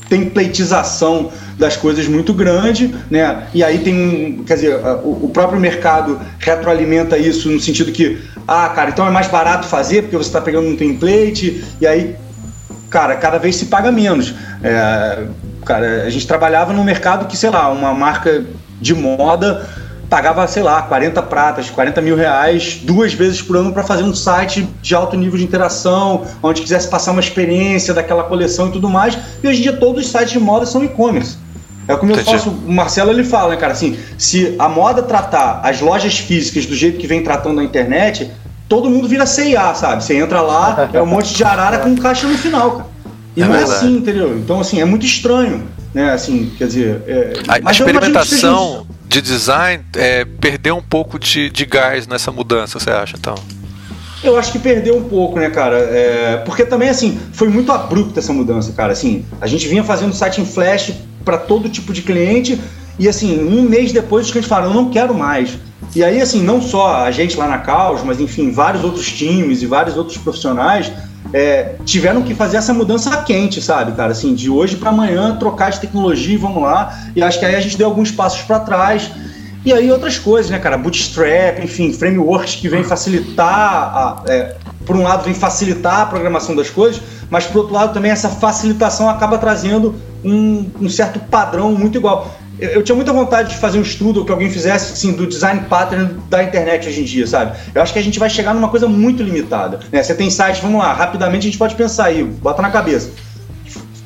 S4: templatização das coisas muito grande, né? E aí tem um, quer dizer, o, próprio mercado retroalimenta isso no sentido que, ah, cara, então é mais barato fazer porque você está pegando um template e aí, cara, cada vez se paga menos. É, cara, a gente trabalhava num mercado que, sei lá, uma marca de moda pagava, sei lá, 40 pratas, 40 mil reais duas vezes por ano para fazer um site de alto nível de interação, onde quisesse passar uma experiência daquela coleção e tudo mais. E hoje em dia todos os sites de moda são e-commerce. É como eu faço, o Marcelo ele fala, né, cara, assim, se a moda tratar as lojas físicas do jeito que vem tratando a internet, todo mundo vira CIA, sabe? Você entra lá, é um monte de arara com caixa no final, cara. E é não verdade. é assim, entendeu? Então, assim, é muito estranho, né? Assim, quer dizer... É...
S5: A, a experimentação de design é, perdeu um pouco de, de gás nessa mudança, você acha, então?
S4: Eu acho que perdeu um pouco, né, cara? É, porque também, assim, foi muito abrupta essa mudança, cara. Assim, a gente vinha fazendo site em Flash para todo tipo de cliente e, assim, um mês depois os clientes falaram, eu não quero mais. E aí, assim, não só a gente lá na Caos, mas, enfim, vários outros times e vários outros profissionais é, tiveram que fazer essa mudança quente, sabe, cara? Assim, de hoje para amanhã, trocar de tecnologia, vamos lá. E acho que aí a gente deu alguns passos para trás. E aí outras coisas, né, cara? Bootstrap, enfim, frameworks que vem facilitar, a, é, por um lado, vem facilitar a programação das coisas, mas por outro lado também essa facilitação acaba trazendo um, um certo padrão muito igual eu tinha muita vontade de fazer um estudo que alguém fizesse assim, do design pattern da internet hoje em dia, sabe? Eu acho que a gente vai chegar numa coisa muito limitada. Né? Você tem site, vamos lá, rapidamente a gente pode pensar aí, bota na cabeça.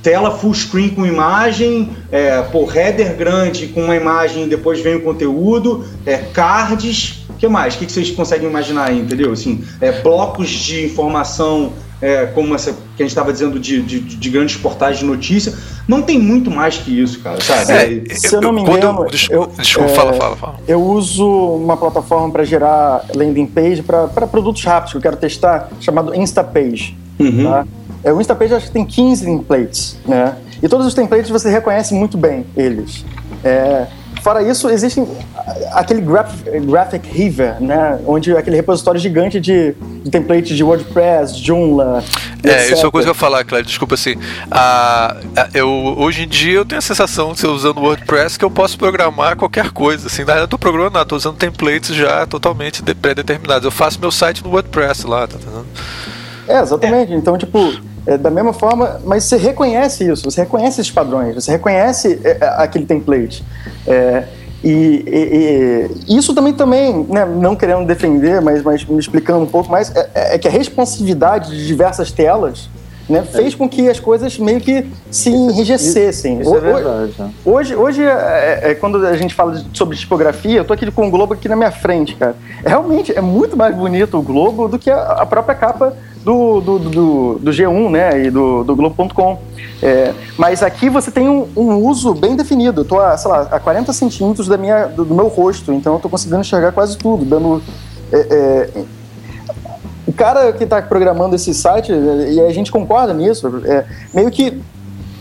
S4: tela full screen com imagem, é, pô, header grande com uma imagem, depois vem o conteúdo, é, cards, o que mais? O que, vocês conseguem imaginar aí, entendeu? Assim, é, blocos de informação, é, como essa que a gente estava dizendo de, de, de, grandes portais de notícia. Não tem muito mais que isso, cara, sabe?
S3: É, se eu não me engano, eu, desculpa, fala, fala, fala. Eu uso uma plataforma para gerar landing page para produtos rápidos que eu quero testar, chamado Instapage. Uhum. Tá? É, o Instapage acho que tem 15 templates, né? E todos os templates você reconhece muito bem eles. É, fora isso, existe aquele graph, Graphic River, né? Onde aquele repositório gigante de, de templates de WordPress, Joomla.
S5: É, etc. isso é uma coisa que eu ia falar, Cléber. Desculpa assim. A, a, eu, hoje em dia eu tenho a sensação de ser usando WordPress que eu posso programar qualquer coisa. Assim, não estou programando nada, estou usando templates já totalmente pré-determinados. Eu faço meu site no WordPress lá, tá entendendo?
S3: É, exatamente. É. Então, tipo, é, da mesma forma, mas você reconhece isso, você reconhece esses padrões, você reconhece é, é aquele template. É, e, e, e, isso também, também né, não querendo defender, mas, mas me explicando um pouco mais, é, é que a responsividade de diversas telas né, fez com que as coisas meio que se enrijecessem.
S6: Isso, isso é verdade. Né?
S3: Hoje, hoje é, é, quando a gente fala sobre tipografia, eu tô aqui com o Globo aqui na minha frente, cara. Realmente é muito mais bonito o Globo do que a, a própria capa do, do, do, do G1 né, e do, do Globo.com. É, mas aqui você tem um, um, uso bem definido. Estou a, sei lá, a 40 centímetros da minha, do, do meu rosto, então eu estou conseguindo enxergar quase tudo, dando. É, é, o cara que está programando esse site, e a gente concorda nisso, é, meio que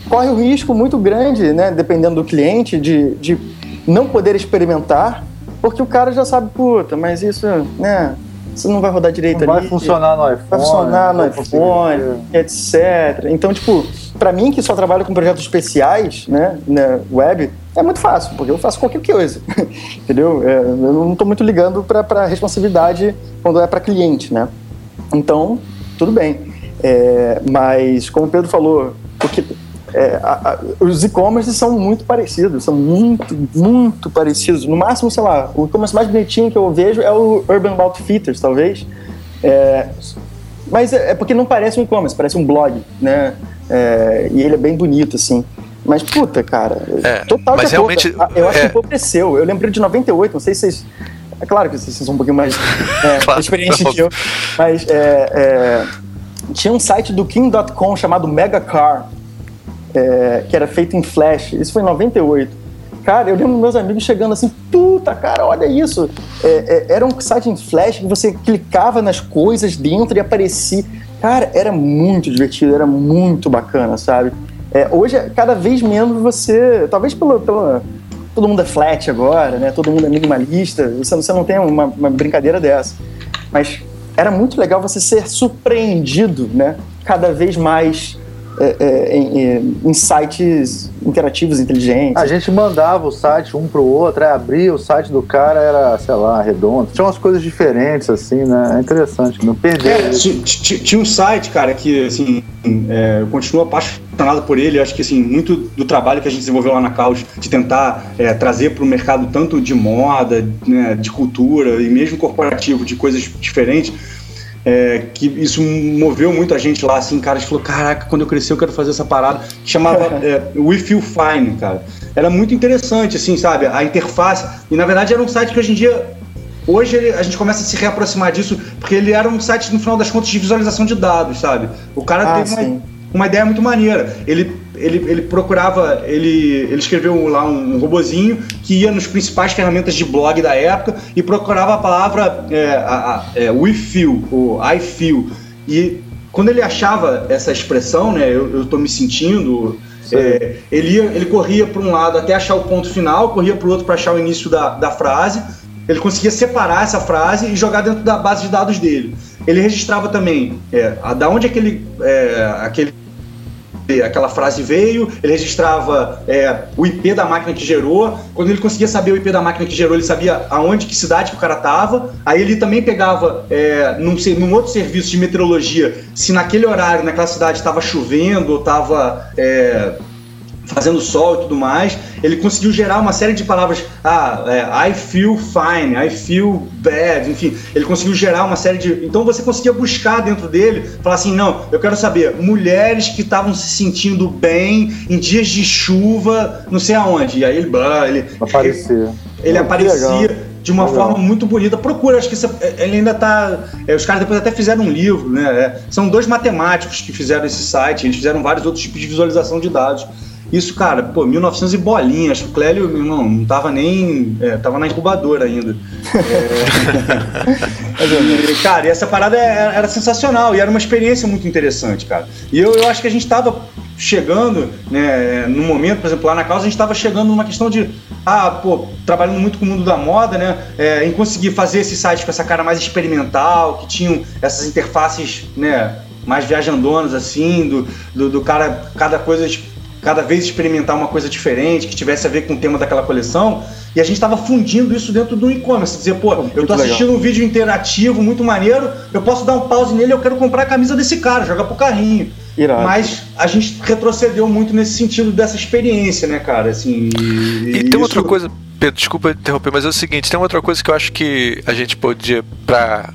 S3: corre o um risco muito grande, né, dependendo do cliente, de, de não poder experimentar, porque o cara já sabe, puta, mas isso, né, isso não vai rodar direito
S6: não
S3: ali.
S6: Vai funcionar no iPhone.
S3: Vai funcionar no iPhone, etc. Então, tipo, para mim que só trabalho com projetos especiais, né, na web, é muito fácil, porque eu faço qualquer coisa, *laughs* entendeu? É, eu não estou muito ligando para responsabilidade quando é para cliente, né? Então, tudo bem. É, mas, como o Pedro falou, porque é, a, a, os e-commerce são muito parecidos, são muito, muito parecidos. No máximo, sei lá, o e-commerce mais bonitinho que eu vejo é o Urban Outfitters, talvez. É, mas é, é, porque não parece um e-commerce, parece um blog, né? É, e ele é bem bonito, assim. Mas, puta, cara,
S5: é, total mas realmente,
S3: Eu acho que empobreceu. Eu lembro de 98, não sei se vocês. É claro que vocês são um pouquinho mais *laughs* é, claro, experientes que eu. Mas tinha um site do King.com chamado Megacar é, que era feito em Flash. Isso foi em 98. Cara, eu lembro meus amigos chegando assim, puta, cara, olha isso. É, é, era um site em Flash que você clicava nas coisas dentro e aparecia. Cara, era muito divertido, era muito bacana, sabe? É, hoje, cada vez menos você. Talvez pelo, pelo. Todo mundo é flat agora, né? Todo mundo é minimalista. Você, você não tem uma, uma brincadeira dessa. Mas era muito legal você ser surpreendido, né? Cada vez mais é, é, em, em, sites interativos inteligentes.
S6: A gente mandava o site um pro outro, aí abria o site do cara, era, sei lá, redondo. Tinha umas coisas diferentes, assim, né? É interessante, não perder. É,
S4: tinha um site, cara, que, assim, é, eu continuo apaixonado por ele. Acho que, assim, muito do trabalho que a gente desenvolveu lá na Caos, de tentar é, trazer para o mercado tanto de moda, né, de cultura e mesmo corporativo, de coisas diferentes é, que isso moveu muito a gente lá, assim, cara, a gente falou, caraca, quando eu crescer eu quero fazer essa parada, que chamava *laughs* é, We Feel Fine, cara. Era muito interessante, assim, sabe, a interface, e na verdade era um site que hoje em dia, hoje ele, a gente começa a se reaproximar disso, porque ele era um site, no final das contas, de visualização de dados, sabe? O cara ah, teve uma, uma ideia muito maneira. Ele ele, ele procurava, ele, ele escreveu lá um, um robozinho que ia nos principais ferramentas de blog da época e procurava a palavra é, a, a, é, we feel, ou I feel. E quando ele achava essa expressão, né, eu, eu tô me sentindo, é, ele, ia, ele corria para um lado até achar o ponto final, corria para o outro para achar o início da, da frase. Ele conseguia separar essa frase e jogar dentro da base de dados dele. Ele registrava também é, a, da onde aquele, é, aquele aquela frase veio, ele registrava é, o IP da máquina que gerou. Quando ele conseguia saber o IP da máquina que gerou, ele sabia aonde, que cidade que o cara estava. Aí ele também pegava é, num, num, outro serviço de meteorologia se naquele horário, naquela cidade, estava chovendo ou estava. É, fazendo sol e tudo mais, ele conseguiu gerar uma série de palavras. Ah, é, I feel fine, I feel bad, enfim, ele conseguiu gerar uma série de. Então você conseguia buscar dentro dele, falar assim: não, eu quero saber, mulheres que estavam se sentindo bem em dias de chuva, não sei aonde. E aí ele. ele
S6: aparecia.
S4: Ele, aparecia de uma Legal. forma muito bonita. Procura, acho que isso, ele ainda está. É, os caras depois até fizeram um livro, né? É, são dois matemáticos que fizeram esse site, eles fizeram vários outros tipos de visualização de dados. Isso, cara, pô, 1900 e bolinha. Acho que o Clélio não, não tava nem. É, tava na incubadora ainda. É... *laughs* cara, e essa parada era, era, sensacional e era uma experiência muito interessante, cara. E eu, eu acho que a gente tava chegando, né, no momento, por exemplo, lá na causa, a gente estava chegando numa questão de, ah, pô, trabalhando muito com o mundo da moda, né, é, em conseguir fazer esses sites com essa cara mais experimental, que tinham essas interfaces, né, mais viajandonas, assim, do, do, do cara, cada coisa cada vez experimentar uma coisa diferente, que tivesse a ver com o tema daquela coleção. E a gente estava fundindo isso dentro do e-commerce. Dizer, pô, eu estou assistindo legal. um vídeo interativo muito maneiro, eu posso dar um pause nele, eu quero comprar a camisa desse cara, jogar pro carrinho. Irado. Mas a gente retrocedeu muito nesse sentido dessa experiência, né, cara? Assim,
S5: e, e tem outra coisa. Pedro, desculpa interromper, mas é o seguinte, tem outra coisa que eu acho que a gente podia, para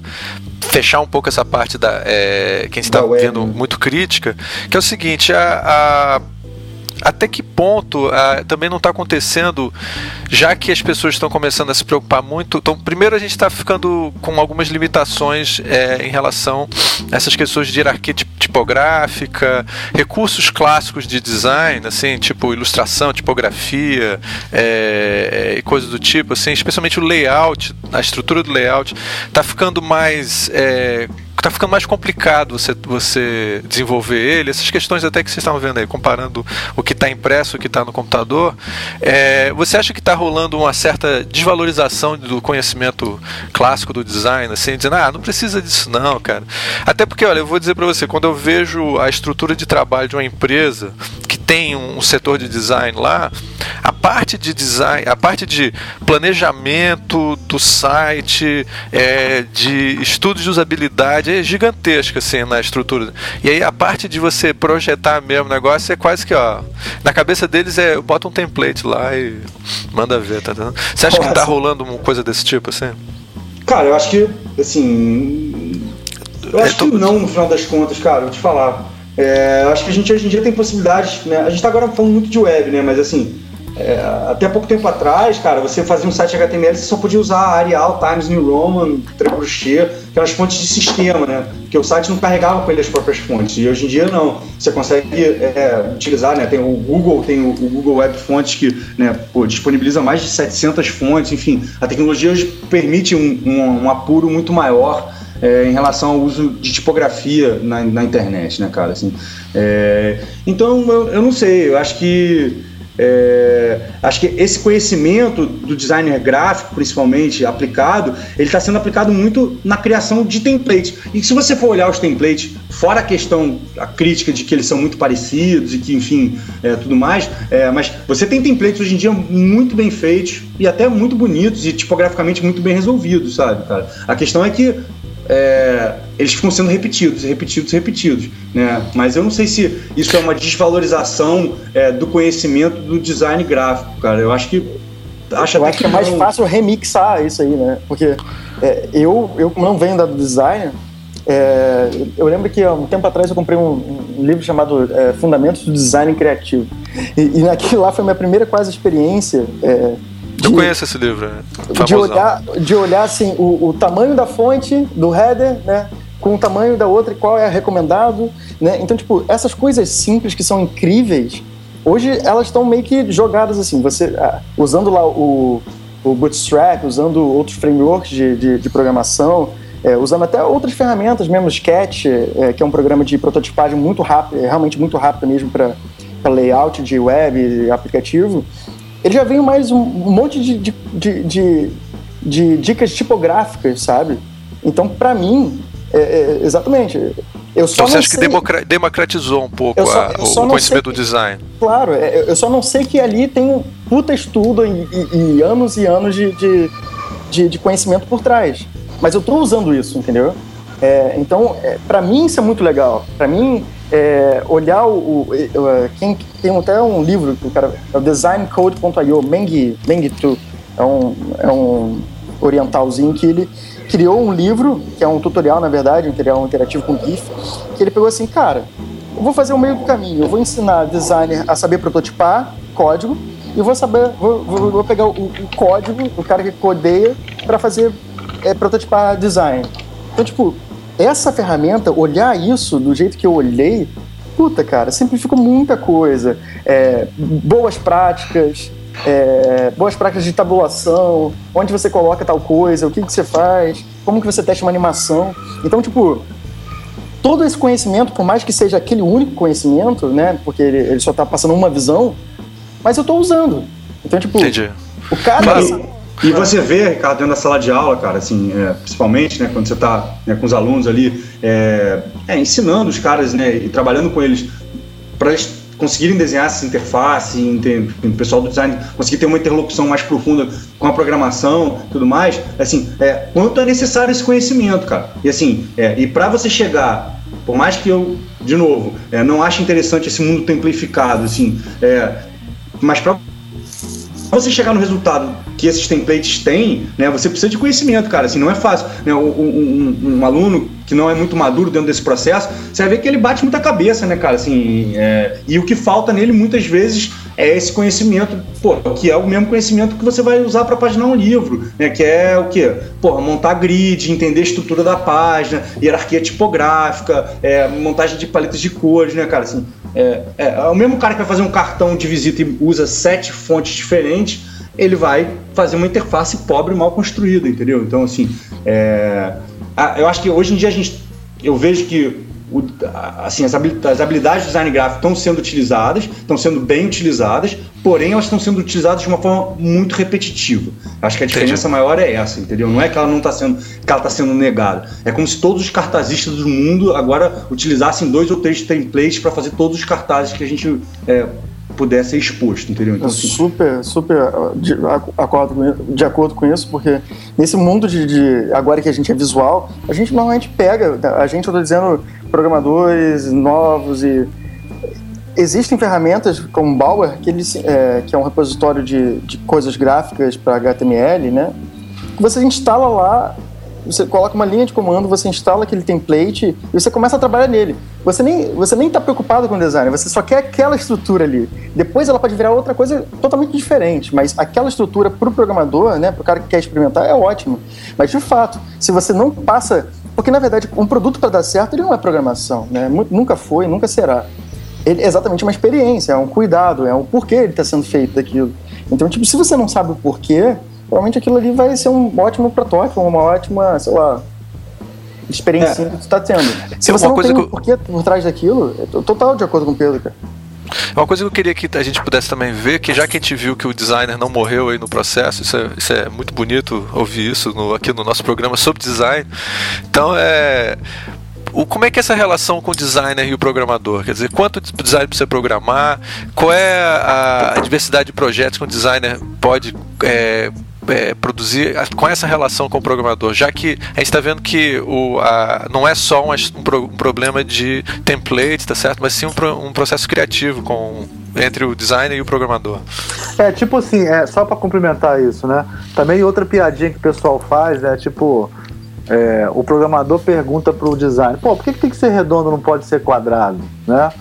S5: fechar um pouco essa parte da é, quem está vendo né? muito crítica, que é o seguinte, a até que ponto ah, também não está acontecendo, já que as pessoas estão começando a se preocupar muito. Então, primeiro a gente está ficando com algumas limitações é, em relação a essas questões de hierarquia tipográfica, recursos clássicos de design, assim, tipo ilustração, tipografia é, e coisas do tipo, assim, especialmente o layout, a estrutura do layout, está ficando mais é, tá ficando mais complicado você, você desenvolver ele. Essas questões até que vocês estavam vendo aí, comparando o que está impresso o que está no computador, é, você acha que está rolando uma certa desvalorização do conhecimento clássico do design, assim, dizendo, ah, não precisa disso não, cara. Até porque, olha, eu vou dizer para você, quando eu vejo a estrutura de trabalho de uma empresa que tem um setor de design lá, a parte de design, a parte de planejamento do site, é, de estudos de usabilidade é gigantesca assim na estrutura. E aí a parte de você projetar mesmo o negócio é quase que ó, na cabeça deles é bota um template lá e manda ver, tá entendendo? Você acha que tá rolando uma coisa desse tipo assim?
S4: Cara, eu acho que assim, eu acho é, que não no final das contas, cara, vou te falar. É, acho que a gente hoje em dia tem possibilidades, né? A gente está agora falando muito de web, né? Mas assim, é, até pouco tempo atrás, cara, você fazia um site HTML, você só podia usar Arial, Times New Roman, Trebuchet, aquelas fontes de sistema, né? Porque o site não carregava com ele as próprias fontes. E hoje em dia não. Você consegue é, utilizar, né? Tem o Google, tem o, Google Web Fontes que né, pô, disponibiliza mais de 700 fontes. Enfim, a tecnologia hoje permite um, um, um apuro muito maior é, em relação ao uso de tipografia na, na internet, né, cara? Assim, é, então, eu, eu não sei, eu acho que é, acho que esse conhecimento do designer gráfico, principalmente aplicado, ele está sendo aplicado muito na criação de templates. E se você for olhar os templates, fora a questão, a crítica de que eles são muito parecidos e que, enfim, é, tudo mais, é, mas você tem templates hoje em dia muito bem feitos e até muito bonitos e tipograficamente muito bem resolvidos, sabe, cara? A questão é que é, eles ficam sendo repetidos, repetidos, repetidos. Né? Mas eu não sei se isso é uma desvalorização é, do conhecimento do design gráfico, cara. Eu acho que.
S3: Acho eu acho que, é mais fácil remixar isso aí, né? Porque é, eu, eu, como não venho da design, é, eu lembro que há um tempo atrás eu comprei um, um livro chamado é, Fundamentos do Design Criativo. E, e naquilo lá foi a minha primeira quase experiência é,
S5: de, eu conheço esse livro,
S3: é de olhar, de olhar assim, o, o tamanho da fonte, do header, né? com o tamanho da outra e qual é recomendado, né? Então, tipo, essas coisas simples que são incríveis, hoje elas estão meio que jogadas assim, você ah, usando lá o, o Bootstrap, usando outros frameworks de, de, de programação, é, usando até outras ferramentas, mesmo Sketch, é, que é um programa de prototipagem muito rápido, é realmente muito rápido mesmo para layout de web, aplicativo ele já veio mais um monte de, de, de, de, de dicas tipográficas, sabe? Então, para mim, é, é, exatamente.
S5: Eu só então você acha sei... que democratizou um pouco só, a, o conhecimento do design?
S3: Claro, é, eu só não sei que ali tem um puta estudo e, e, e anos e anos de, de, de, de, conhecimento por trás. Mas eu estou usando isso, entendeu? É, então, é, para mim isso é muito legal. Para mim, é, olhar o, o, o, quem tem até um livro que o cara é o designcode.io Meng Meng Tu. É um, é um orientalzinho que ele criou um livro que é um tutorial na verdade um tutorial interativo com GIF que ele pegou assim cara eu vou fazer o meio do caminho eu vou ensinar designer a saber prototipar código e vou saber vou, vou, vou pegar o, o, código o cara que codeia para fazer é, prototipar design. Então tipo essa ferramenta, olhar isso do jeito que eu olhei, puta, cara, simplificou muita coisa. É, boas práticas, é, boas práticas de tabulação, onde você coloca tal coisa, o que, que você faz, como que você testa uma animação. Então, tipo, todo esse conhecimento, por mais que seja aquele único conhecimento, né, porque ele, ele só está passando uma visão, mas eu estou usando. Então, tipo,
S5: Entendi.
S3: o cara...
S4: Claro. E você vê, Ricardo, dentro da sala de aula, cara, assim, é, principalmente, né, quando você está né, com os alunos ali, é, é, ensinando os caras, né, e trabalhando com eles para eles conseguirem desenhar essa interface, o pessoal do design conseguir ter uma interlocução mais profunda com a programação, tudo mais, assim, é, quanto é necessário esse conhecimento, cara. E assim, é, e para você chegar, por mais que eu, de novo, é, não ache interessante esse mundo templificado, assim, é, mas para você chegar no resultado que esses templates têm, né, você precisa de conhecimento, cara. Assim, não é fácil. Né, um, um, um, aluno que não é muito maduro dentro desse processo, você vai ver que ele bate muita cabeça, né, cara? Assim, é, e o que falta nele muitas vezes é esse conhecimento, pô, que é o mesmo conhecimento que você vai usar para paginar um livro, né? Que é o quê? Pô, montar grid, entender a estrutura da página, hierarquia tipográfica, é, montagem de paletas de cores, né, cara? Assim, é, é, é, o mesmo cara que vai fazer um cartão de visita e usa sete fontes diferentes, ele vai fazer uma interface pobre mal construída, entendeu? Então, assim, é, eu acho que hoje em dia a gente, eu vejo que o, assim, as habilidades do design gráfico estão sendo utilizadas, estão sendo bem utilizadas, porém elas estão sendo utilizadas de uma forma muito repetitiva. Acho que a diferença Entendi. maior é essa, entendeu? Não é que ela não está sendo, que ela está sendo negada. É como se todos os cartazistas do mundo agora utilizassem dois ou três templates para fazer todos os cartazes que a gente é, puder ser exposto, entendeu?
S3: Então, assim, super, super de acordo, de acordo com isso, porque nesse mundo de, de, agora que a gente é visual, a gente normalmente pega, a gente, eu tô dizendo, programadores novos e existem ferramentas como Bower, que, ele, é, que é um repositório de, de coisas gráficas para HTML, né? Que você instala lá você coloca uma linha de comando, você instala aquele template e você começa a trabalhar nele. Você nem você nem está preocupado com o design, você só quer aquela estrutura ali. Depois ela pode virar outra coisa totalmente diferente, mas aquela estrutura para o programador, né, para o cara que quer experimentar, é ótimo. Mas de fato, se você não passa, porque na verdade um produto para dar certo ele não é programação, né? Nunca foi, nunca será. Ele é exatamente uma experiência, é um cuidado, é um porquê ele está sendo feito daquilo. Então, tipo, se você não sabe o porquê, provavelmente aquilo ali vai ser um ótimo protótipo, uma ótima, sei lá, experiência é. que você está tendo. Se você não tem um porquê por trás daquilo, eu tô total de acordo com o Pedro, cara.
S5: Uma coisa que eu queria que a gente pudesse também ver, que já que a gente viu que o designer não morreu aí no processo, isso é, isso é muito bonito ouvir isso no, aqui no nosso programa sobre design. Então é o, como é que é essa relação com o designer e o programador? Quer dizer, quanto design precisa programar? Qual é a, a diversidade de projetos que o designer pode é, é, produzir com essa relação com o programador, já que a gente está vendo que o, a, não é só um, um, pro, um, problema de templates, tá certo? Mas sim um, um, processo criativo com, entre o designer e o programador.
S6: É, tipo assim, é, só para complementar isso, né? Também outra piadinha que o pessoal faz é tipo. É, o programador pergunta para o designer, pô, por que, que tem que ser redondo não pode ser quadrado, né?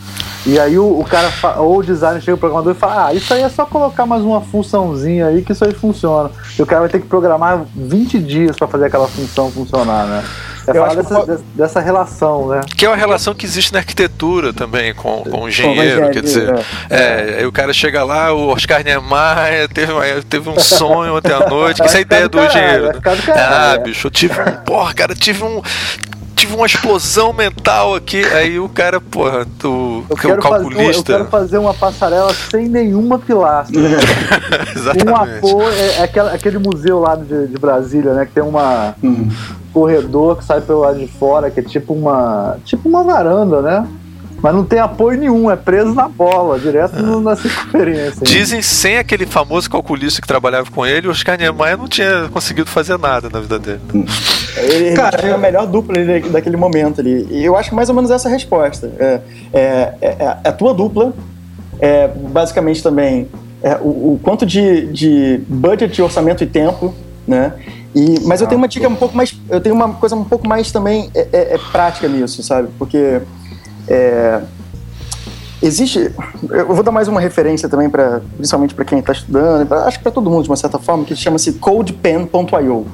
S6: E aí o, o cara, ou o designer chega o programador e fala, ah, isso aí é só colocar mais uma funçãozinha aí que isso aí funciona. E o cara vai ter que programar 20 dias para fazer aquela função funcionar, né? É falar dessa, que... dessa, relação, né?
S5: Que é uma relação que existe na arquitetura também, com, com o engenheiro, quer dizer. É. é, o cara chega lá, o Oscar Niemeyer teve, teve um sonho ontem à noite, que essa é a ideia do engenheiro. Né? Ah, bicho, eu tive um. Porra, cara, tive um tive uma explosão mental aqui. Aí o cara, porra, o, eu quero o calculista.
S6: Fazer, eu quero fazer uma passarela sem nenhuma pilastra. *laughs* *laughs* Exatamente. Um apoio, é, é aquele, aquele museu lá de, de, Brasília, né? Que tem uma. Hum. corredor que sai pelo lado de fora, que é tipo uma. tipo uma varanda, né? Mas não tem apoio nenhum, é preso na bola, direto ah. na circunferência.
S5: Dizem sem aquele famoso calculista que trabalhava com ele, o Oscar Niemeyer não tinha conseguido fazer nada na vida dele.
S3: Ele, Cara, é a melhor dupla daquele momento ali. E eu acho que mais ou menos essa é a resposta. É, é, é, é a tua dupla, é, basicamente também é, o, o, quanto de, de budget, orçamento e tempo, né? E, mas eu tenho uma dica um pouco mais. Eu tenho uma coisa um pouco mais também é, é, é prática nisso, sabe? Porque é, existe. Eu vou dar mais uma referência também, pra, principalmente para quem está estudando, pra, acho que para todo mundo de uma certa forma, que chama-se codepen.io.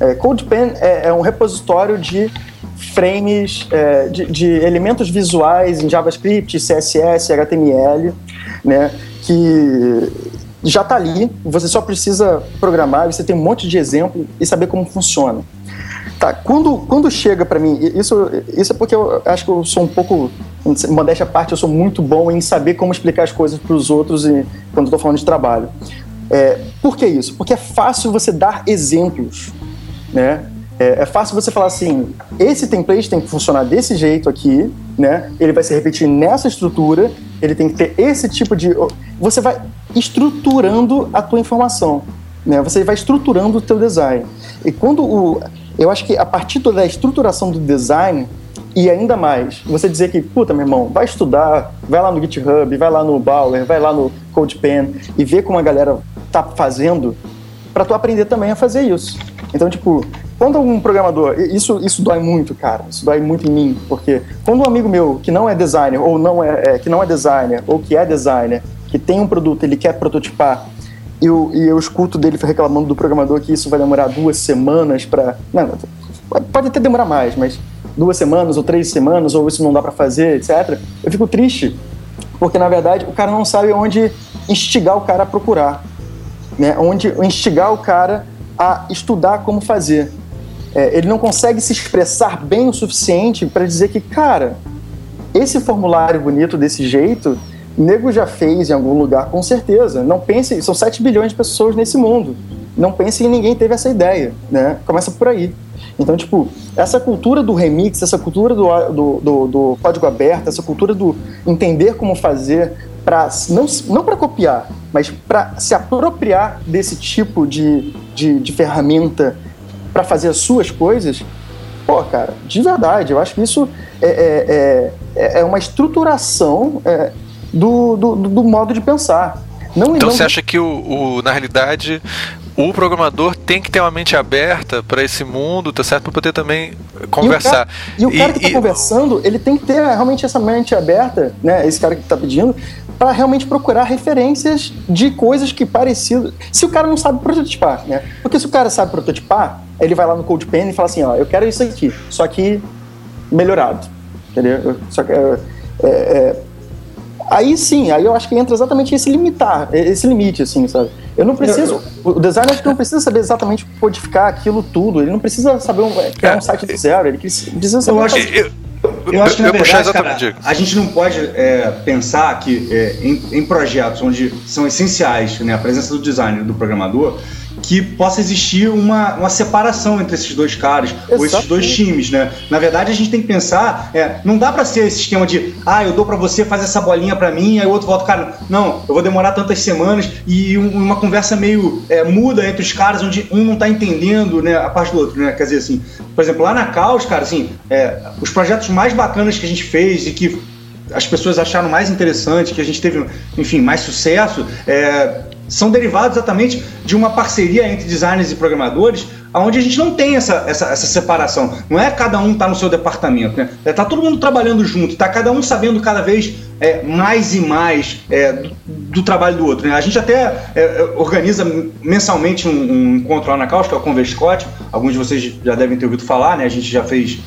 S3: É, CodePen é, é, um repositório de frames, é, de, de, elementos visuais em JavaScript, CSS, HTML, né, que já está ali, você só precisa programar, você tem um monte de exemplo e saber como funciona. Tá, quando, quando chega para mim, isso, isso é porque eu acho que eu sou um pouco, modéstia à parte, eu sou muito bom em saber como explicar as coisas para os outros e, quando estou falando de trabalho. É, por que isso? Porque é fácil você dar exemplos, né? É, é, fácil você falar assim, esse template tem que funcionar desse jeito aqui, né? Ele vai se repetir nessa estrutura, ele tem que ter esse tipo de... Você vai estruturando a tua informação, né? Você vai estruturando o teu design. E quando o... Eu acho que a partir da estruturação do design, e ainda mais, você dizer que, puta, meu irmão, vai estudar, vai lá no GitHub, vai lá no Bauer, vai lá no CodePen e vê como a galera tá fazendo, para tu aprender também a fazer isso. Então, tipo, quando um programador, isso, isso dói muito, cara, isso dói muito em mim, porque quando um amigo meu que não é designer, ou não é, é que não é designer, ou que é designer, que tem um produto, ele quer prototipar, e eu, e eu escuto dele reclamando do programador que isso vai demorar duas semanas para. Pode até demorar mais, mas duas semanas ou três semanas, ou isso não dá para fazer, etc. Eu fico triste, porque na verdade o cara não sabe onde instigar o cara a procurar, né? onde instigar o cara a estudar como fazer. É, ele não consegue se expressar bem o suficiente para dizer que, cara, esse formulário bonito desse jeito, nego já fez em algum lugar, com certeza. Não pense, são 7 bilhões de pessoas nesse mundo. Não pense que ninguém teve essa ideia, né? Começa por aí. Então, tipo, essa cultura do remix, essa cultura do, do, do, do código aberto, essa cultura do entender como fazer para não, não para copiar, mas para se apropriar desse tipo de, de, de ferramenta para fazer as suas coisas, pô, cara, de verdade, eu acho que isso é, é, é, é uma estruturação é, do, do, do, modo de pensar.
S5: Não, então não... você acha que o, o, na realidade o programador tem que ter uma mente aberta para esse mundo, tá certo? Para poder também conversar.
S3: E o cara, e o cara que está conversando, ele tem que ter realmente essa mente aberta, né? Esse cara que está pedindo, para realmente procurar referências de coisas que parecido. Se o cara não sabe prototipar, né? Porque se o cara sabe prototipar, ele vai lá no CodePen e fala assim, ó, eu quero isso aqui, só que melhorado, entendeu? Só que é, é, é aí sim, aí eu acho que entra exatamente esse limitar, esse limite, assim, sabe? Eu não preciso. O designer acho que não precisa saber exatamente codificar aquilo tudo. Ele não precisa saber um, criar um site do zero. Ele precisa saber.
S4: Eu acho, eu, eu acho que na verdade, cara, a gente não pode é, pensar que é, em, em, projetos onde são essenciais né, a presença do designer e do programador, que possa existir uma, uma separação entre esses dois caras, Exatamente. ou esses dois times, né? Na verdade, a gente tem que pensar, é, não dá para ser esse esquema de, ah, eu dou para você, faz essa bolinha para mim, aí o outro volta, cara, não, eu vou demorar tantas semanas e um, uma conversa meio é, muda entre os caras, onde um não tá entendendo, né, a parte do outro, né? Quer dizer, assim, por exemplo, lá na Caos, cara, assim, é, os projetos mais bacanas que a gente fez e que as pessoas acharam mais interessante, que a gente teve, enfim, mais sucesso, é, são derivados exatamente de uma parceria entre designers e programadores, onde a gente não tem essa, essa, essa separação. Não é cada um tá no seu departamento, né? É, tá todo mundo trabalhando junto, tá cada um sabendo cada vez é, mais e mais é, do, do, trabalho do outro. Né? A gente até é, é organiza mensalmente um, um, encontro lá na Caos, que é o Converscott. Alguns de vocês já devem ter ouvido falar, né? A gente já fez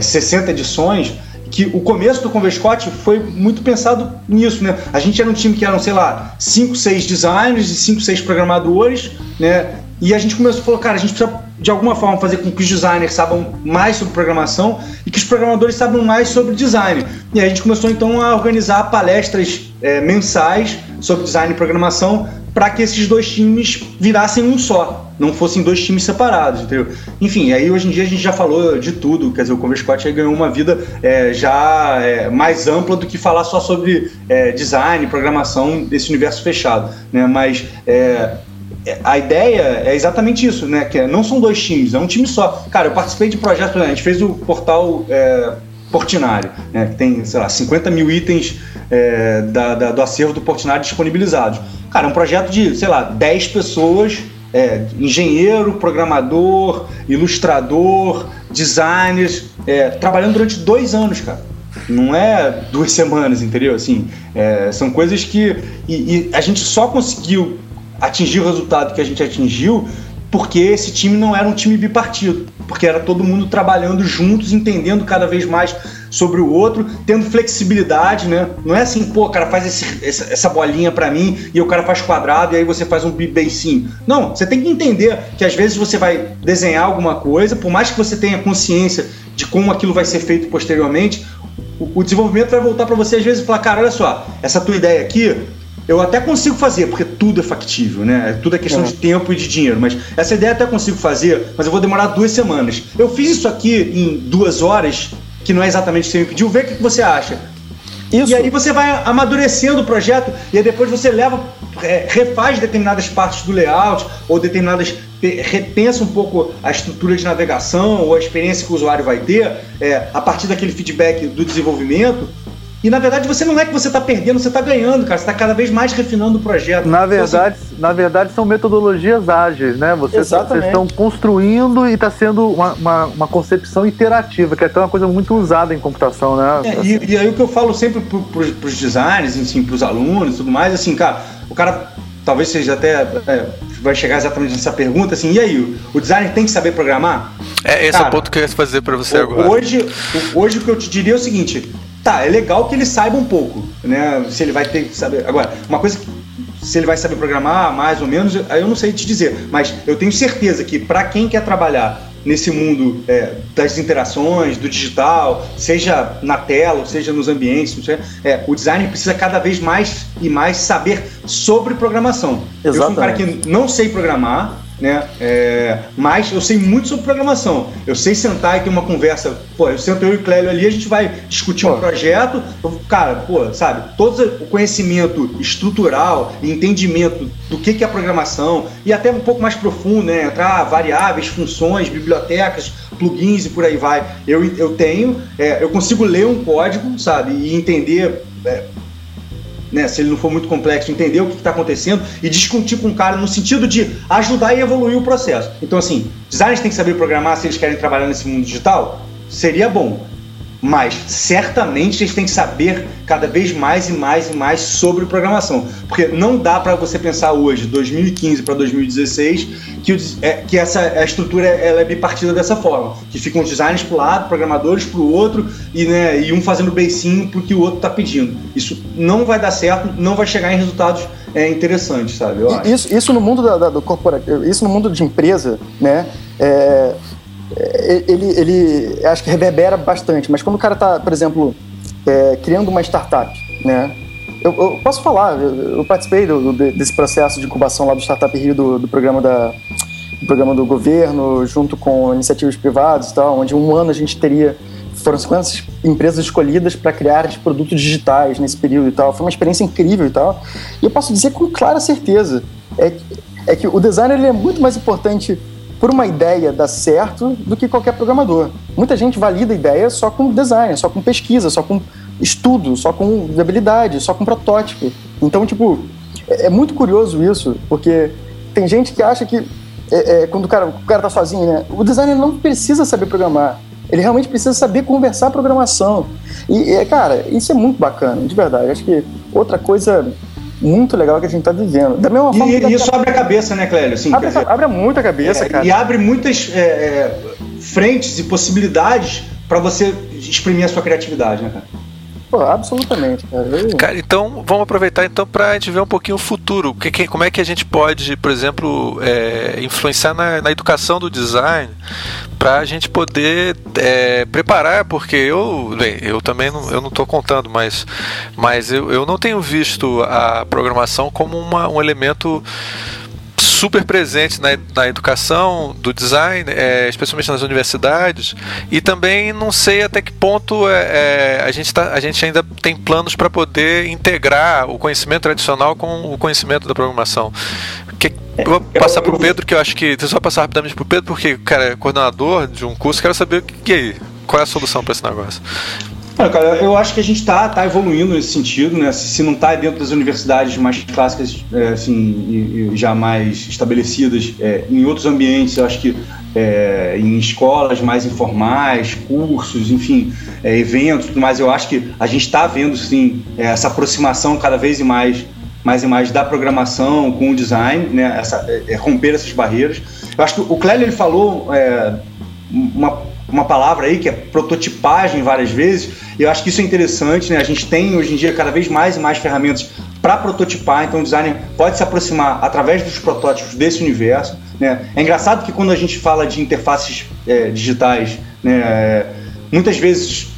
S4: 60 é, edições que o começo do Converscott foi muito pensado nisso, né? A gente era um time que eram, sei lá, 5, 6 designers e 5, 6 programadores, né? E a gente começou a falar, cara, a gente precisa de alguma forma fazer com que os designers saibam mais sobre programação e que os programadores saibam mais sobre design. E a gente começou então a organizar palestras é, mensais sobre design e programação para que esses dois times virassem um só. não fossem dois times separados, entendeu? Enfim, aí hoje em dia a gente já falou de tudo, quer dizer, o Converse Squad ganhou uma vida é, já é, mais ampla do que falar só sobre é, design, programação desse universo fechado, né? Mas é, é, a ideia é exatamente isso, né? Que não são dois times, é um time só. Cara, eu participei de projetos, a gente fez o portal é, Portinari, né? Que tem, sei lá, 50 mil itens é, da, da, do acervo do Portinari disponibilizados. Cara, é um projeto de, sei lá, 10 pessoas é, engenheiro, programador, ilustrador, designers, é, trabalhando durante dois anos, cara. Não é duas *laughs* semanas, entendeu? Assim, é, são coisas que. E, e, a gente só conseguiu atingir o resultado que a gente atingiu porque esse time não era um time bipartido, porque era todo mundo trabalhando juntos, entendendo cada vez mais sobre o outro, tendo flexibilidade, né? Não é assim, pô, o cara faz esse, essa bolinha para mim e o cara faz quadrado e aí você faz um basinho. Não, você tem que entender que às vezes você vai desenhar alguma coisa, por mais que você tenha consciência de como aquilo vai ser feito posteriormente, o, o desenvolvimento vai voltar para você às vezes e falar, cara, olha só, essa tua ideia aqui, eu até consigo fazer, porque tudo é factível, né? Tudo é questão é. de tempo e de dinheiro. Mas essa ideia até consigo fazer, mas eu vou demorar duas semanas. Eu fiz isso aqui em duas horas, que não é exatamente o que você me pediu. Vê o que você acha. Isso. E aí você vai amadurecendo o projeto e aí depois você leva, é, refaz determinadas partes do layout ou determinadas repensa um pouco a estrutura de navegação ou a experiência que o usuário vai ter é, a partir daquele feedback do desenvolvimento e na verdade você não é que você está perdendo, você está ganhando, cara. Você está cada vez mais refinando o projeto.
S6: Na verdade, então, assim... na verdade são metodologias ágeis, né? Você, vocês estão construindo e está sendo uma, uma, uma, concepção interativa, que é até uma coisa muito usada em computação, né?
S4: É, assim. e, e, aí o que eu falo sempre para os designers, assim, para os alunos e tudo mais, assim, cara, o cara talvez seja até é, vai chegar exatamente nessa pergunta assim e aí o, o designer tem que saber programar
S5: é esse Cara, é o ponto que eu ia fazer para você agora
S4: hoje hoje o que eu te diria é o seguinte Tá, é legal que ele saiba um pouco, né? Se ele vai ter que saber. Agora, uma coisa que se ele vai saber programar mais ou menos, aí eu não sei te dizer, mas eu tenho certeza que para quem quer trabalhar nesse mundo é, das interações, do digital, seja na tela, seja nos ambientes, é, o designer precisa cada vez mais e mais saber sobre programação. Exatamente. Eu sou um cara que não sei programar, né? É, mas eu sei muito sobre programação. Eu sei sentar e ter uma conversa. Pô, eu sento eu e o Clélio ali, a gente vai discutir um projeto. Cara, pô, sabe, todo o conhecimento estrutural e entendimento do que, que é programação e até um pouco mais profundo, né? Entrar variáveis, funções, bibliotecas, plugins e por aí vai. Eu, eu tenho, é, eu consigo ler um código, sabe, e entender. É, né, se ele não for muito complexo, entender o que está acontecendo e discutir com o cara no sentido de ajudar e evoluir o processo. Então, assim, designers têm que saber programar se eles querem trabalhar nesse mundo digital? Seria bom. Mas certamente eles têm que saber cada vez mais e mais e mais sobre programação. Porque não dá para você pensar hoje, 2015 para 2016, que, o, é, que essa a estrutura ela é bipartida dessa forma. Que ficam os designers para lado, programadores para o outro, e, né, e um fazendo beicinho porque o outro está pedindo. Isso não vai dar certo, não vai chegar em resultados é, interessantes, sabe?
S3: isso, isso no mundo da, da, do corporativo, isso no mundo de empresa, né? É, ele, ele acho que reverbera bastante, mas quando o cara está, por exemplo, é, criando uma startup, né? Eu, eu posso falar, eu, participei do, do, desse processo de incubação lá do Startup Rio, do, do programa da, do programa do governo, junto com iniciativas privadas e tal, onde um ano a gente teria foram 50 empresas escolhidas para criar produtos digitais nesse período e tal. Foi uma experiência incrível e tal. E eu posso dizer com clara certeza é é que o designer ele é muito mais importante por uma ideia dar certo do que qualquer programador. Muita gente valida ideia só com design, só com pesquisa, só com estudo, só com viabilidade, só com protótipo. Então, tipo, é, é muito curioso isso, porque tem gente que acha que é, é, quando o cara, o cara tá sozinho, né? O designer não precisa saber programar. Ele realmente precisa saber conversar programação. E, é, cara, isso é muito bacana, de verdade. Acho que outra coisa muito legal que a gente está vivendo.
S4: Da mesma forma e, isso abre a cabeça, né, Clélio? Assim,
S3: abre, dizer, abre muito a cabeça, é, cara.
S4: E abre muitas é, é frentes e possibilidades para você exprimir a sua criatividade, né, cara?
S3: Pô, absolutamente, cara.
S5: cara. então vamos aproveitar então para a gente ver um pouquinho o futuro. Que, que, como é que a gente pode, por exemplo, é, influenciar na, na, educação do design para a gente poder é, preparar, porque eu, bem, eu também não, eu não estou contando, mas, mas eu, eu não tenho visto a programação como uma, um elemento super presente na, na educação do design, é, especialmente nas universidades, e também não sei até que ponto é, é a, gente tá, a gente ainda tem planos para poder integrar o conhecimento tradicional com o conhecimento da programação. Que, eu vou passar para o Pedro, que eu acho que. Só passar rapidamente para o Pedro, porque, cara, é coordenador de um curso, quero saber o que, que é, qual é a solução para esse negócio.
S4: Olha, cara, eu acho que a gente está tá evoluindo nesse sentido, né? Se, não está dentro das universidades mais clássicas, é, assim, e, já mais estabelecidas, é, em outros ambientes, eu acho que é, em escolas mais informais, cursos, enfim, é, eventos, mais, eu acho que a gente está vendo, sim, é, essa aproximação cada vez mais, mais e mais da programação com o design, né? Essa, é, romper essas barreiras. Eu acho que o Clélio ele falou uma uma palavra aí que é prototipagem várias vezes. Eu acho que isso é interessante, né? A gente tem hoje em dia cada vez mais e mais ferramentas para prototipar, então o designer pode se aproximar através dos protótipos desse universo. Né? É engraçado que quando a gente fala de interfaces é, digitais, né, muitas vezes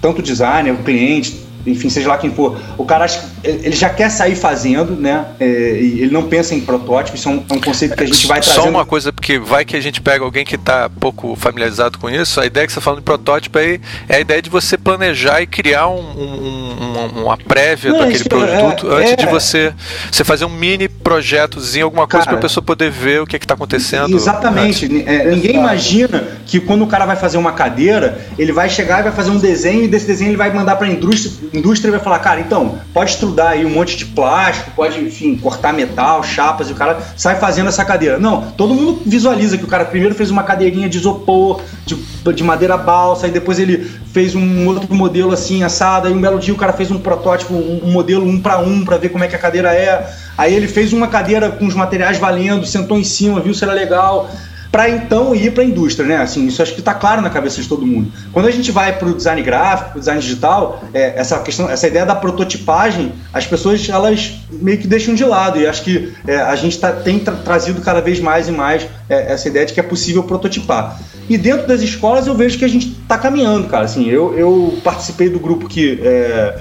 S4: tanto o designer, o cliente, enfim, seja lá quem for, o cara acha, ele já quer sair fazendo, né? É, ele não pensa em protótipo, isso é um, é um, conceito que a gente vai
S5: trazer. Só uma coisa, porque vai que a gente pega alguém que está pouco familiarizado com isso, a ideia que você está falando de protótipo aí é a ideia de você planejar e criar um, um, uma prévia não, daquele produto é, antes é, de você, você fazer um mini projetozinho, alguma coisa para a pessoa poder ver o que está acontecendo.
S4: Exatamente. É, ninguém imagina que quando o cara vai fazer uma cadeira, ele vai chegar e vai fazer um desenho e desse desenho ele vai mandar para a indústria indústria vai falar, cara, então, pode estudar aí um monte de plástico, pode, enfim, cortar metal, chapas, e o cara sai fazendo essa cadeira. Não, todo mundo visualiza que o cara primeiro fez uma cadeirinha de isopor, de, de madeira balsa, e depois ele fez um outro modelo assim, assado, aí um belo dia o cara fez um protótipo, um, um modelo um para um, para ver como é que a cadeira é. Aí ele fez uma cadeira com os materiais valendo, sentou em cima, viu se era legal para então ir para a indústria, né? Assim, isso acho que está claro na cabeça de todo mundo. Quando a gente vai para o design gráfico, para o design digital, é, essa questão, essa ideia da prototipagem, as pessoas elas meio que deixam de lado e acho que é, a gente tá, tem tra trazido cada vez mais e mais é, essa ideia de que é possível prototipar. E dentro das escolas eu vejo que a gente está caminhando, cara. Assim, eu, eu participei do grupo que é,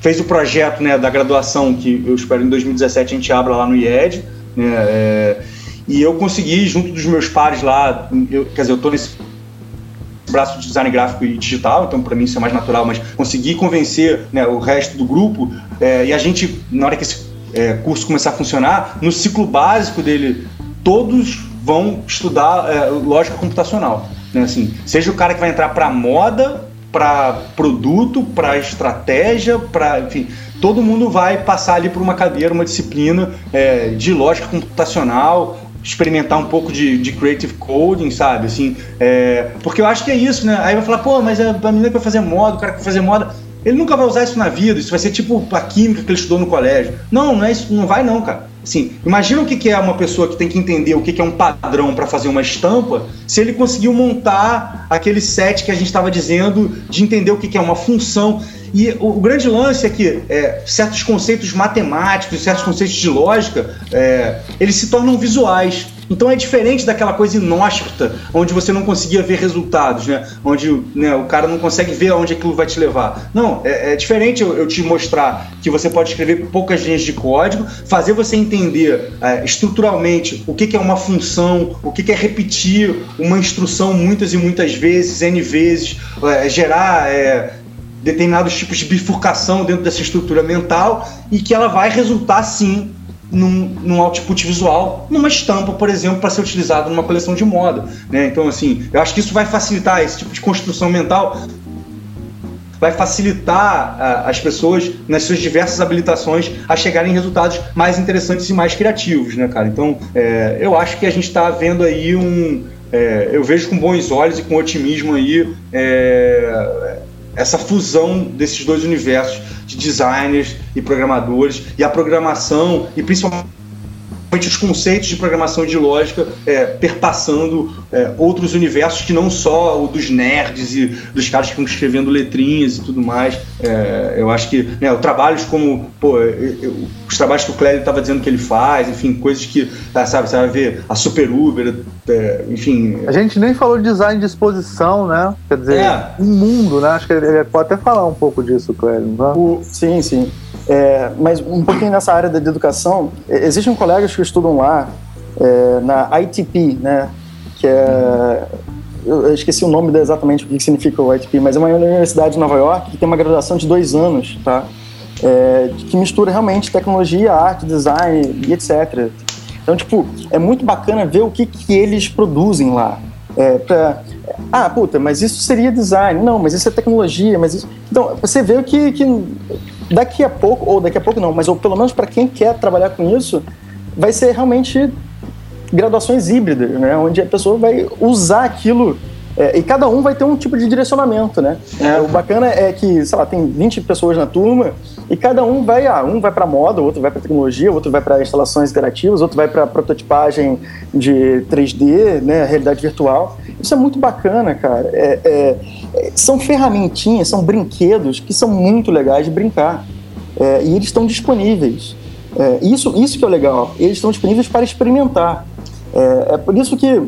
S4: fez o projeto né, da graduação que eu espero em 2017 a gente abra lá no IED. Né, é, e eu consegui, junto dos meus pares lá, eu, quer dizer, eu estou nesse braço de design gráfico e digital, então para mim isso é mais natural, mas consegui convencer né, o resto do grupo é, e a gente, na hora que esse é, curso começar a funcionar, no ciclo básico dele, todos vão estudar é, lógica computacional. Né, assim, seja o cara que vai entrar para moda, para produto, para estratégia, para enfim, todo mundo vai passar ali por uma cadeira, uma disciplina é, de lógica computacional experimentar um pouco de, de creative coding, sabe? Assim, é, porque eu acho que é isso, né? Aí vai falar, pô, mas a menina que vai fazer moda, o cara que vai fazer moda, ele nunca vai usar isso na vida, isso vai ser tipo a química que ele estudou no colégio. Não, não é isso, não vai não, cara. Assim, imagina o que é uma pessoa que tem que entender o que é um padrão para fazer uma estampa, se ele conseguiu montar aquele set que a gente estava dizendo de entender o que é uma função. E o, o grande lance é que é, certos conceitos matemáticos, certos conceitos de lógica, é, eles se tornam visuais. Então é diferente daquela coisa inóspita, onde você não conseguia ver resultados, né? Onde né, o cara não consegue ver aonde aquilo vai te levar. Não, é, é diferente eu, eu, te mostrar que você pode escrever poucas linhas de código, fazer você entender é, estruturalmente o que, que, é uma função, o que, que, é repetir uma instrução muitas e muitas vezes, N vezes, é, gerar é, determinados tipos de bifurcação dentro dessa estrutura mental e que ela vai resultar sim num, num output visual, numa estampa, por exemplo, para ser utilizado numa coleção de moda. Né? Então, assim, eu acho que isso vai facilitar esse tipo de construção mental, vai facilitar as pessoas nas suas diversas habilitações a chegarem em resultados mais interessantes e mais criativos, né, cara? Então, é, eu acho que a gente está vendo aí um, é, eu vejo com bons olhos e com otimismo aí é, essa fusão desses dois universos de designers e programadores e a programação e principalmente os conceitos de programação de lógica é, perpassando é, outros universos que não só o dos nerds e dos caras que estão escrevendo letrinhas e tudo mais. É, eu acho que né, trabalhos como pô, eu, os trabalhos que o Clélio estava dizendo que ele faz, enfim, coisas que, tá, sabe, você vai ver a Super Uber, é, enfim.
S6: A gente nem falou de design de exposição, né? Quer dizer, é. um mundo, né? Acho que ele pode até falar um pouco disso, Clélio.
S3: Né? O, sim, sim. É, mas um pouquinho nessa área da educação, existem colegas que estudam lá é, na ITP, né? Que é eu esqueci o nome exatamente o que significa o ITP, mas é uma universidade de Nova York que tem uma graduação de dois anos, tá? É, que mistura realmente tecnologia, arte, design e etc. Então, tipo, é muito bacana ver o que, que eles produzem lá. É, pra, ah, puta, mas isso seria design. Não, mas isso é tecnologia. Mas isso... Então, você vê que, que daqui a pouco, ou daqui a pouco não, mas ou pelo menos para quem quer trabalhar com isso, vai ser realmente graduações híbridas, né? Onde a pessoa vai usar aquilo é, e cada um vai ter um tipo de direcionamento, né? É. O bacana é que, sei lá, tem 20 pessoas na turma e cada um vai, ah, um vai para moda, outro vai para tecnologia, outro vai para instalações interativas, outro vai para prototipagem de 3D, né, realidade virtual. Isso é muito bacana, cara. É, é, é, são ferramentinhas, são brinquedos que são muito legais de brincar. É, e eles estão disponíveis. isso, isso que é legal. Eles estão disponíveis para experimentar. É, é por isso que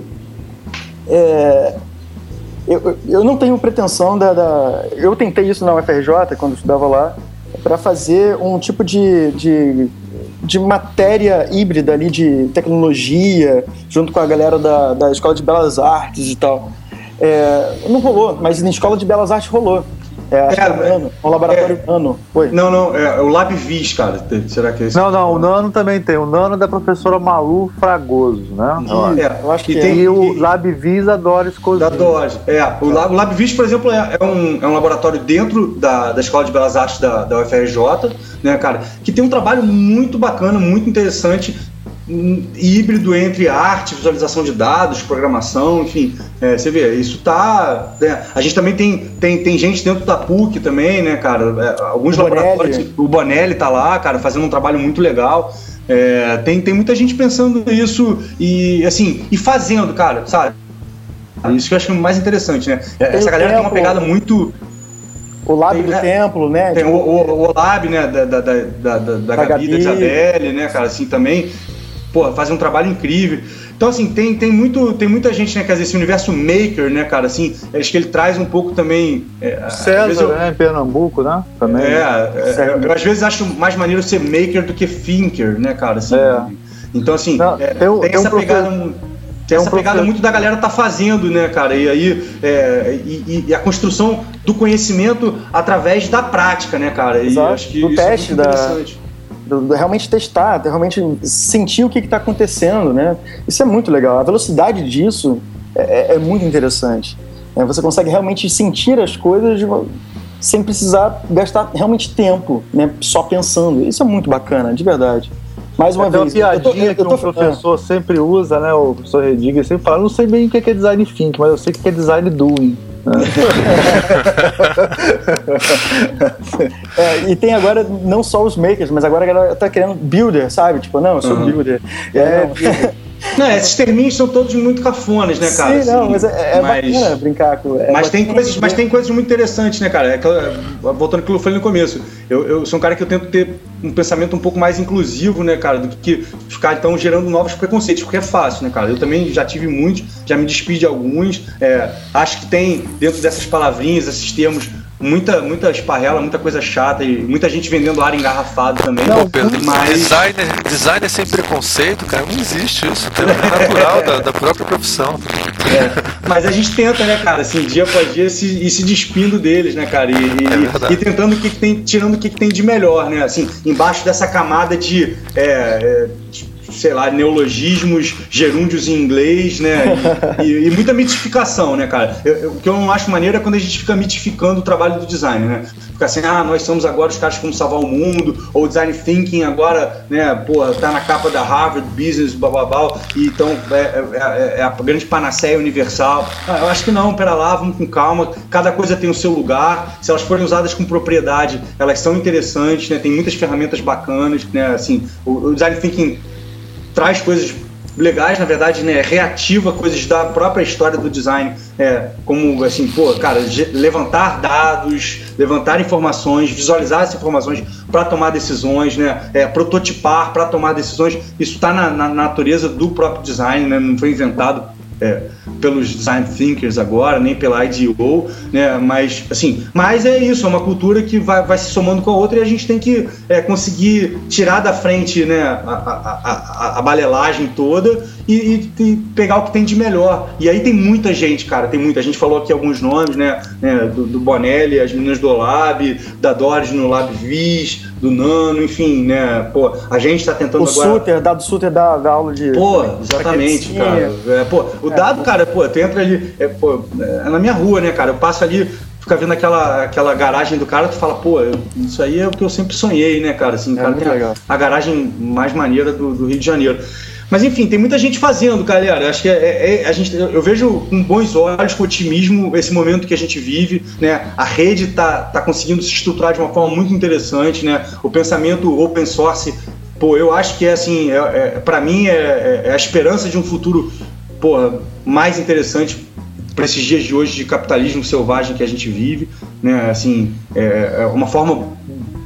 S3: é, eu, eu não tenho pretensão da, da, Eu tentei isso na UFRJ, quando estudava lá, para fazer um tipo de, de, de, matéria híbrida ali de tecnologia, junto com a galera da, da Escola de Belas Artes e tal. É, não rolou, mas na Escola de Belas Artes rolou. É, é, é, um laboratório é, Nano. Foi.
S4: Não, não, é, é o LabVis, cara. Será que é esse?
S6: Não, não, o Nano também tem. O Nano é da professora Malu Fragoso, né?
S4: É, eu acho que,
S6: e tem. E o LabVis da Doris Cozinha.
S4: Da Doris, é. O, Lab, o LabVis, por exemplo, é, é, um, é um laboratório dentro da, da Escola de Belas Artes da, da UFRJ, né, cara? Que tem um trabalho muito bacana, muito interessante híbrido entre arte, visualização de dados, programação, enfim, é, você vê, isso tá. Né, a gente também tem, tem, tem gente dentro da PUC também, né, cara? É, alguns o laboratórios. Bonelli. O Bonelli tá lá, cara, fazendo um trabalho muito legal. É, tem, tem muita gente pensando nisso e assim, e fazendo, cara, sabe? Isso que eu acho mais interessante, né? É, essa galera tempo, tem uma pegada muito.
S3: O Lab tem, do né, Templo, né?
S4: Tem o, o, o, Lab, né? Da, da, da, da, da, da Gabi, Gabi, da Isabelle, né, cara? Assim, também pô, fazem um trabalho incrível. Então, assim, tem, tem, muito, tem muita gente, né, quer dizer, esse universo maker, né, cara, assim, acho que ele traz um pouco também...
S6: É, César, eu, né, em Pernambuco, né, também.
S4: É, é eu, às vezes acho mais maneiro ser maker do que thinker, né, cara, assim. É. Então, assim, Não, é, tem, tem, essa um pegada... Tem essa pegada muito da galera tá fazendo, né, cara? E aí é, e, e, a construção do conhecimento através da prática, né, cara?
S3: E acho que do teste é da, realmente testar, realmente sentir o que está acontecendo, né? Isso é muito legal. A velocidade disso é, é, é muito interessante. É, você consegue realmente sentir as coisas sem precisar gastar realmente tempo, né? Só pensando. Isso é muito bacana, de verdade. Mais uma
S6: é
S3: vez.
S6: Uma piadinha eu tô, eu tô, que o professor sempre usa, né? O professor Rediga sempre fala, não sei bem o que é design thinking, mas eu sei o que é design doing. *laughs*
S3: é, e tem agora não só os makers, mas agora a galera tá querendo builder, sabe? Tipo, não, eu sou uhum. builder. É,
S4: não, *laughs* esses terminhos são todos muito cafones, né, cara?
S3: Sim, não, assim, mas é, é mas, bacana brincar com. É
S4: mas, tem coisas, mas tem coisas muito interessantes, né, cara? É aquela, voltando ao que eu falei no começo, eu, eu sou um cara que eu tento ter um pensamento um pouco mais inclusivo, né, cara, do que ficar então gerando novos preconceitos, porque é fácil, né, cara? Eu também já tive muitos, já me despedi de alguns. É, acho que tem dentro dessas palavrinhas, esses termos muita, muita esparrela, muita coisa chata e muita gente vendendo ar engarrafado também.
S5: Não, Pedro, mas... designer, designer sem preconceito, cara, não existe isso. É natural da, da, própria profissão.
S4: É, mas a gente tenta, né, cara, assim, dia após dia se, ir se despindo deles, né, cara? E, e, é e tentando o que, que, tem, tirando o que, que, tem de melhor, né? Assim, embaixo dessa camada de. É, de sei lá, neologismos, gerúndios em inglês, né? E, e muita mitificação, né, cara? Eu, eu, o que eu não acho maneiro é quando a gente fica mitificando o trabalho do design, né? Fica assim, ah, nós somos agora os caras que vão salvar o mundo, ou design thinking agora, né, pô, tá na capa da Harvard Business, blá blá blá, e então é, é, é, é a grande panaceia universal. Ah, eu acho que não, pera lá, vamos com calma, cada coisa tem o seu lugar, se elas forem usadas com propriedade, elas são interessantes, né? Tem muitas ferramentas bacanas, né? Assim, o, o design thinking traz coisas legais, na verdade, né, reativa coisas da própria história do design, é, como assim, pô, cara, levantar dados, levantar informações, visualizar essas informações para tomar decisões, né, é, prototipar para tomar decisões, isso está na, na, natureza do próprio design, né, não foi inventado é, pelos design thinkers agora, nem pela IDO, né? Mas assim, mas é isso, é uma cultura que vai, vai se somando com a outra e a gente tem que é, conseguir tirar da frente, né, a, a, a, a balelagem toda e, e, e, pegar o que tem de melhor. E aí tem muita gente, cara, tem muita. A gente falou aqui alguns nomes, né? né do, do Bonelli, as meninas do Lab, da Doris no Lab Vis, do Nano, enfim, né? Pô, a gente tá tentando
S3: o
S4: agora.
S3: O Suter, Dado Suter da, da aula de.
S4: Pô, exatamente, cara. É, pô, o é. Dado, cara, pô, tu entra ali, é, pô, é na minha rua, né, cara? Eu passo ali, fica vendo aquela, aquela garagem do cara, tu fala, pô, isso aí é o que eu sempre sonhei, né, cara? Assim, é cara, tem a, a, garagem mais maneira do, do Rio de Janeiro. Mas enfim, tem muita gente fazendo, galera. Acho que é, é, é, a gente, eu vejo com bons olhos, com otimismo, esse momento que a gente vive. Né? A rede está tá conseguindo se estruturar de uma forma muito interessante. Né? O pensamento open source, pô, eu acho que é assim, é, é para mim é, é, é, a esperança de um futuro porra, mais interessante para esses dias de hoje de capitalismo selvagem que a gente vive, né? Assim, é, é uma forma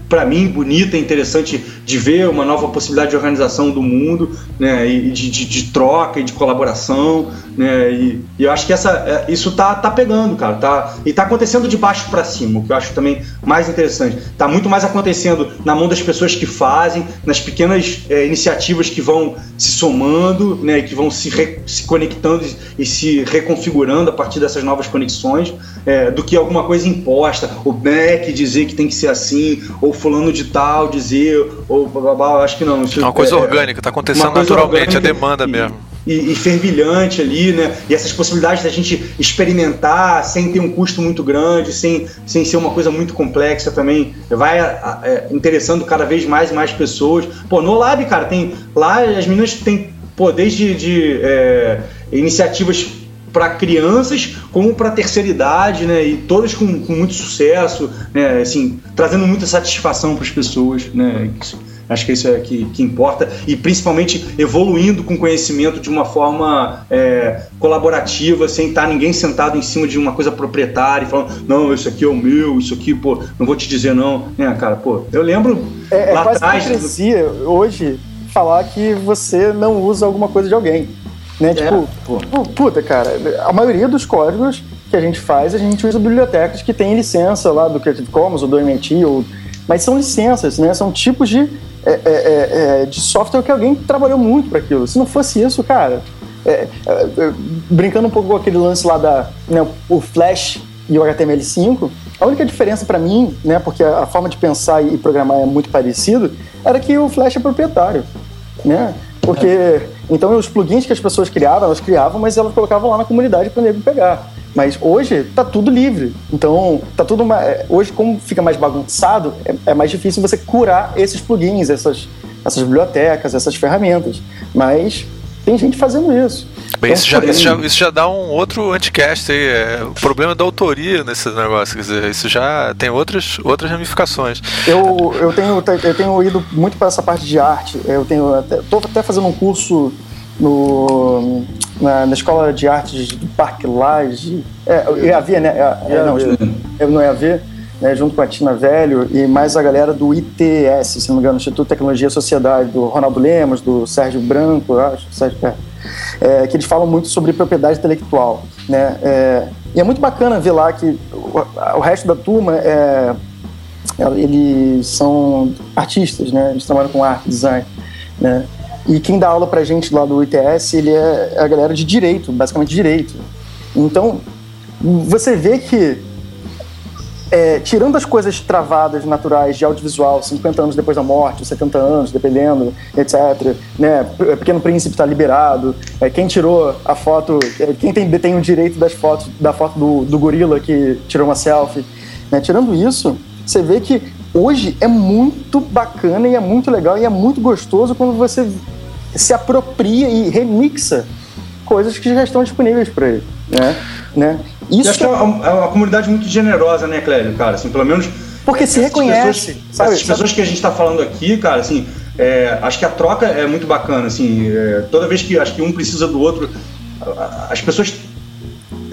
S4: para mim, bonita, interessante de ver uma nova possibilidade de organização do mundo, né, e de, de, de troca e de colaboração, né, e, e, eu acho que essa, é, isso tá, tá pegando, cara, tá, e tá acontecendo de baixo para cima, o que eu acho também mais interessante. Tá muito mais acontecendo na mão das pessoas que fazem, nas pequenas é, iniciativas que vão se somando, né, que vão se, re, se conectando e, se reconfigurando a partir dessas novas conexões, é, do que alguma coisa imposta, o Beck dizer que tem que ser assim, ou fulano de tal dizer, blá acho que não.
S5: Isso é uma coisa é, orgânica, está acontecendo naturalmente, a demanda
S4: e,
S5: mesmo.
S4: E, e, fervilhante ali, né? E essas possibilidades da gente experimentar sem ter um custo muito grande, sem, sem ser uma coisa muito complexa também, vai é, interessando cada vez mais e mais pessoas. Pô, no Lab, cara, tem lá as meninas têm, pô, desde de, é, iniciativas para crianças como para terceira idade, né? E todas com, com, muito sucesso, né? Assim, trazendo muita satisfação para as pessoas, né? Acho que isso é que, que importa e principalmente evoluindo com conhecimento de uma forma é, colaborativa, sem estar ninguém sentado em cima de uma coisa proprietária e falando, não, isso aqui é o meu, isso aqui, pô, não vou te dizer não. É, cara, pô, eu lembro
S3: é, é lá é quase atrás. Hipocrisia hoje falar que você não usa alguma coisa de alguém. Né? É, tipo, puta, cara, a maioria dos códigos que a gente faz, a gente usa bibliotecas que têm licença lá do Creative Commons ou do MIT, ou... mas são licenças, né? São tipos de, é, é, é, é de software que alguém trabalhou muito para aquilo. Se não fosse isso, cara, é, brincando um pouco com aquele lance lá da né, o Flash e o HTML5, a única diferença para mim, né, porque a forma de pensar e programar é muito parecido, era que o Flash é proprietário, né? Porque então os plugins que as pessoas criavam, elas criavam, mas elas colocavam lá na comunidade para nego pegar. Mas hoje tá tudo livre. Então, tá tudo é, hoje como fica mais bagunçado, é, é mais difícil você curar esses plugins, essas essas bibliotecas, essas ferramentas. Mas tem gente fazendo isso.
S5: Bem, isso já, isso, já, isso já dá um outro anticast aí. É, o problema da autoria nesse negócio. Quer dizer, isso já tem outras, outras ramificações.
S3: Eu, eu, tenho, eu tenho ido muito para essa parte de arte. Eu tenho até, tô até fazendo um curso no, na, na escola de artes do Parque Lage. É, EAV, né? É, é, não, é, não é EAV né, junto com a Tina Velho e mais a galera do ITS, se não me engano, Instituto de Tecnologia e Sociedade, do Ronaldo Lemos, do Sérgio Branco, acho, Sérgio, é, é, que eles falam muito sobre propriedade intelectual. Né? É, e é muito bacana ver lá que o, o resto da turma é, eles são artistas, né? eles trabalham com arte, design. Né? E quem dá aula pra gente lá do ITS, ele é a galera de direito, basicamente direito. Então, você vê que é, tirando as coisas travadas naturais de audiovisual, 50 anos depois da morte, 70 anos, dependendo, etc. Né? Pequeno Príncipe está liberado. É, quem tirou a foto, é, quem tem, detém o direito das fotos, da foto do, do gorila que tirou uma selfie. Né? Tirando isso, você vê que hoje é muito bacana e é muito legal e é muito gostoso quando você se apropria e remixa coisas que já estão disponíveis para ele. Né? né?
S4: Isso acho que é uma, é uma, comunidade muito generosa, né, Clélio, cara? Assim, pelo menos.
S3: Porque se reconhece.
S4: Pessoas, sabe, essas pessoas que a gente está falando aqui, cara, assim, é, acho que a troca é muito bacana, assim. É, toda vez que acho que um precisa do outro, as pessoas é,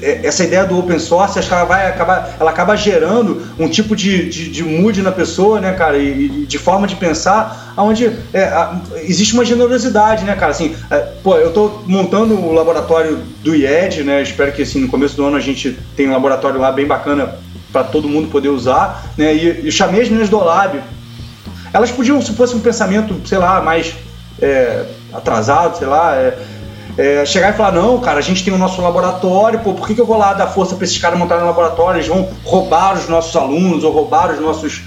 S4: essa ideia do open source, acho que ela vai acabar, ela acaba gerando um tipo de, de, de mood na pessoa, né, cara, e, de forma de pensar, onde é, a, existe uma generosidade, né, cara, assim, é, pô, eu tô montando o laboratório do IED, né, espero que assim no começo do ano a gente tenha um laboratório lá bem bacana para todo mundo poder usar, né, e, e chamei as meninas do Lab, elas podiam, se fosse um pensamento, sei lá, mais é, atrasado, sei lá, é, é, chegar e falar, não, cara, a gente tem o nosso laboratório, pô, por que, que eu vou lá dar força para esses caras montarem um laboratório? Eles vão roubar os nossos alunos ou roubar os nossos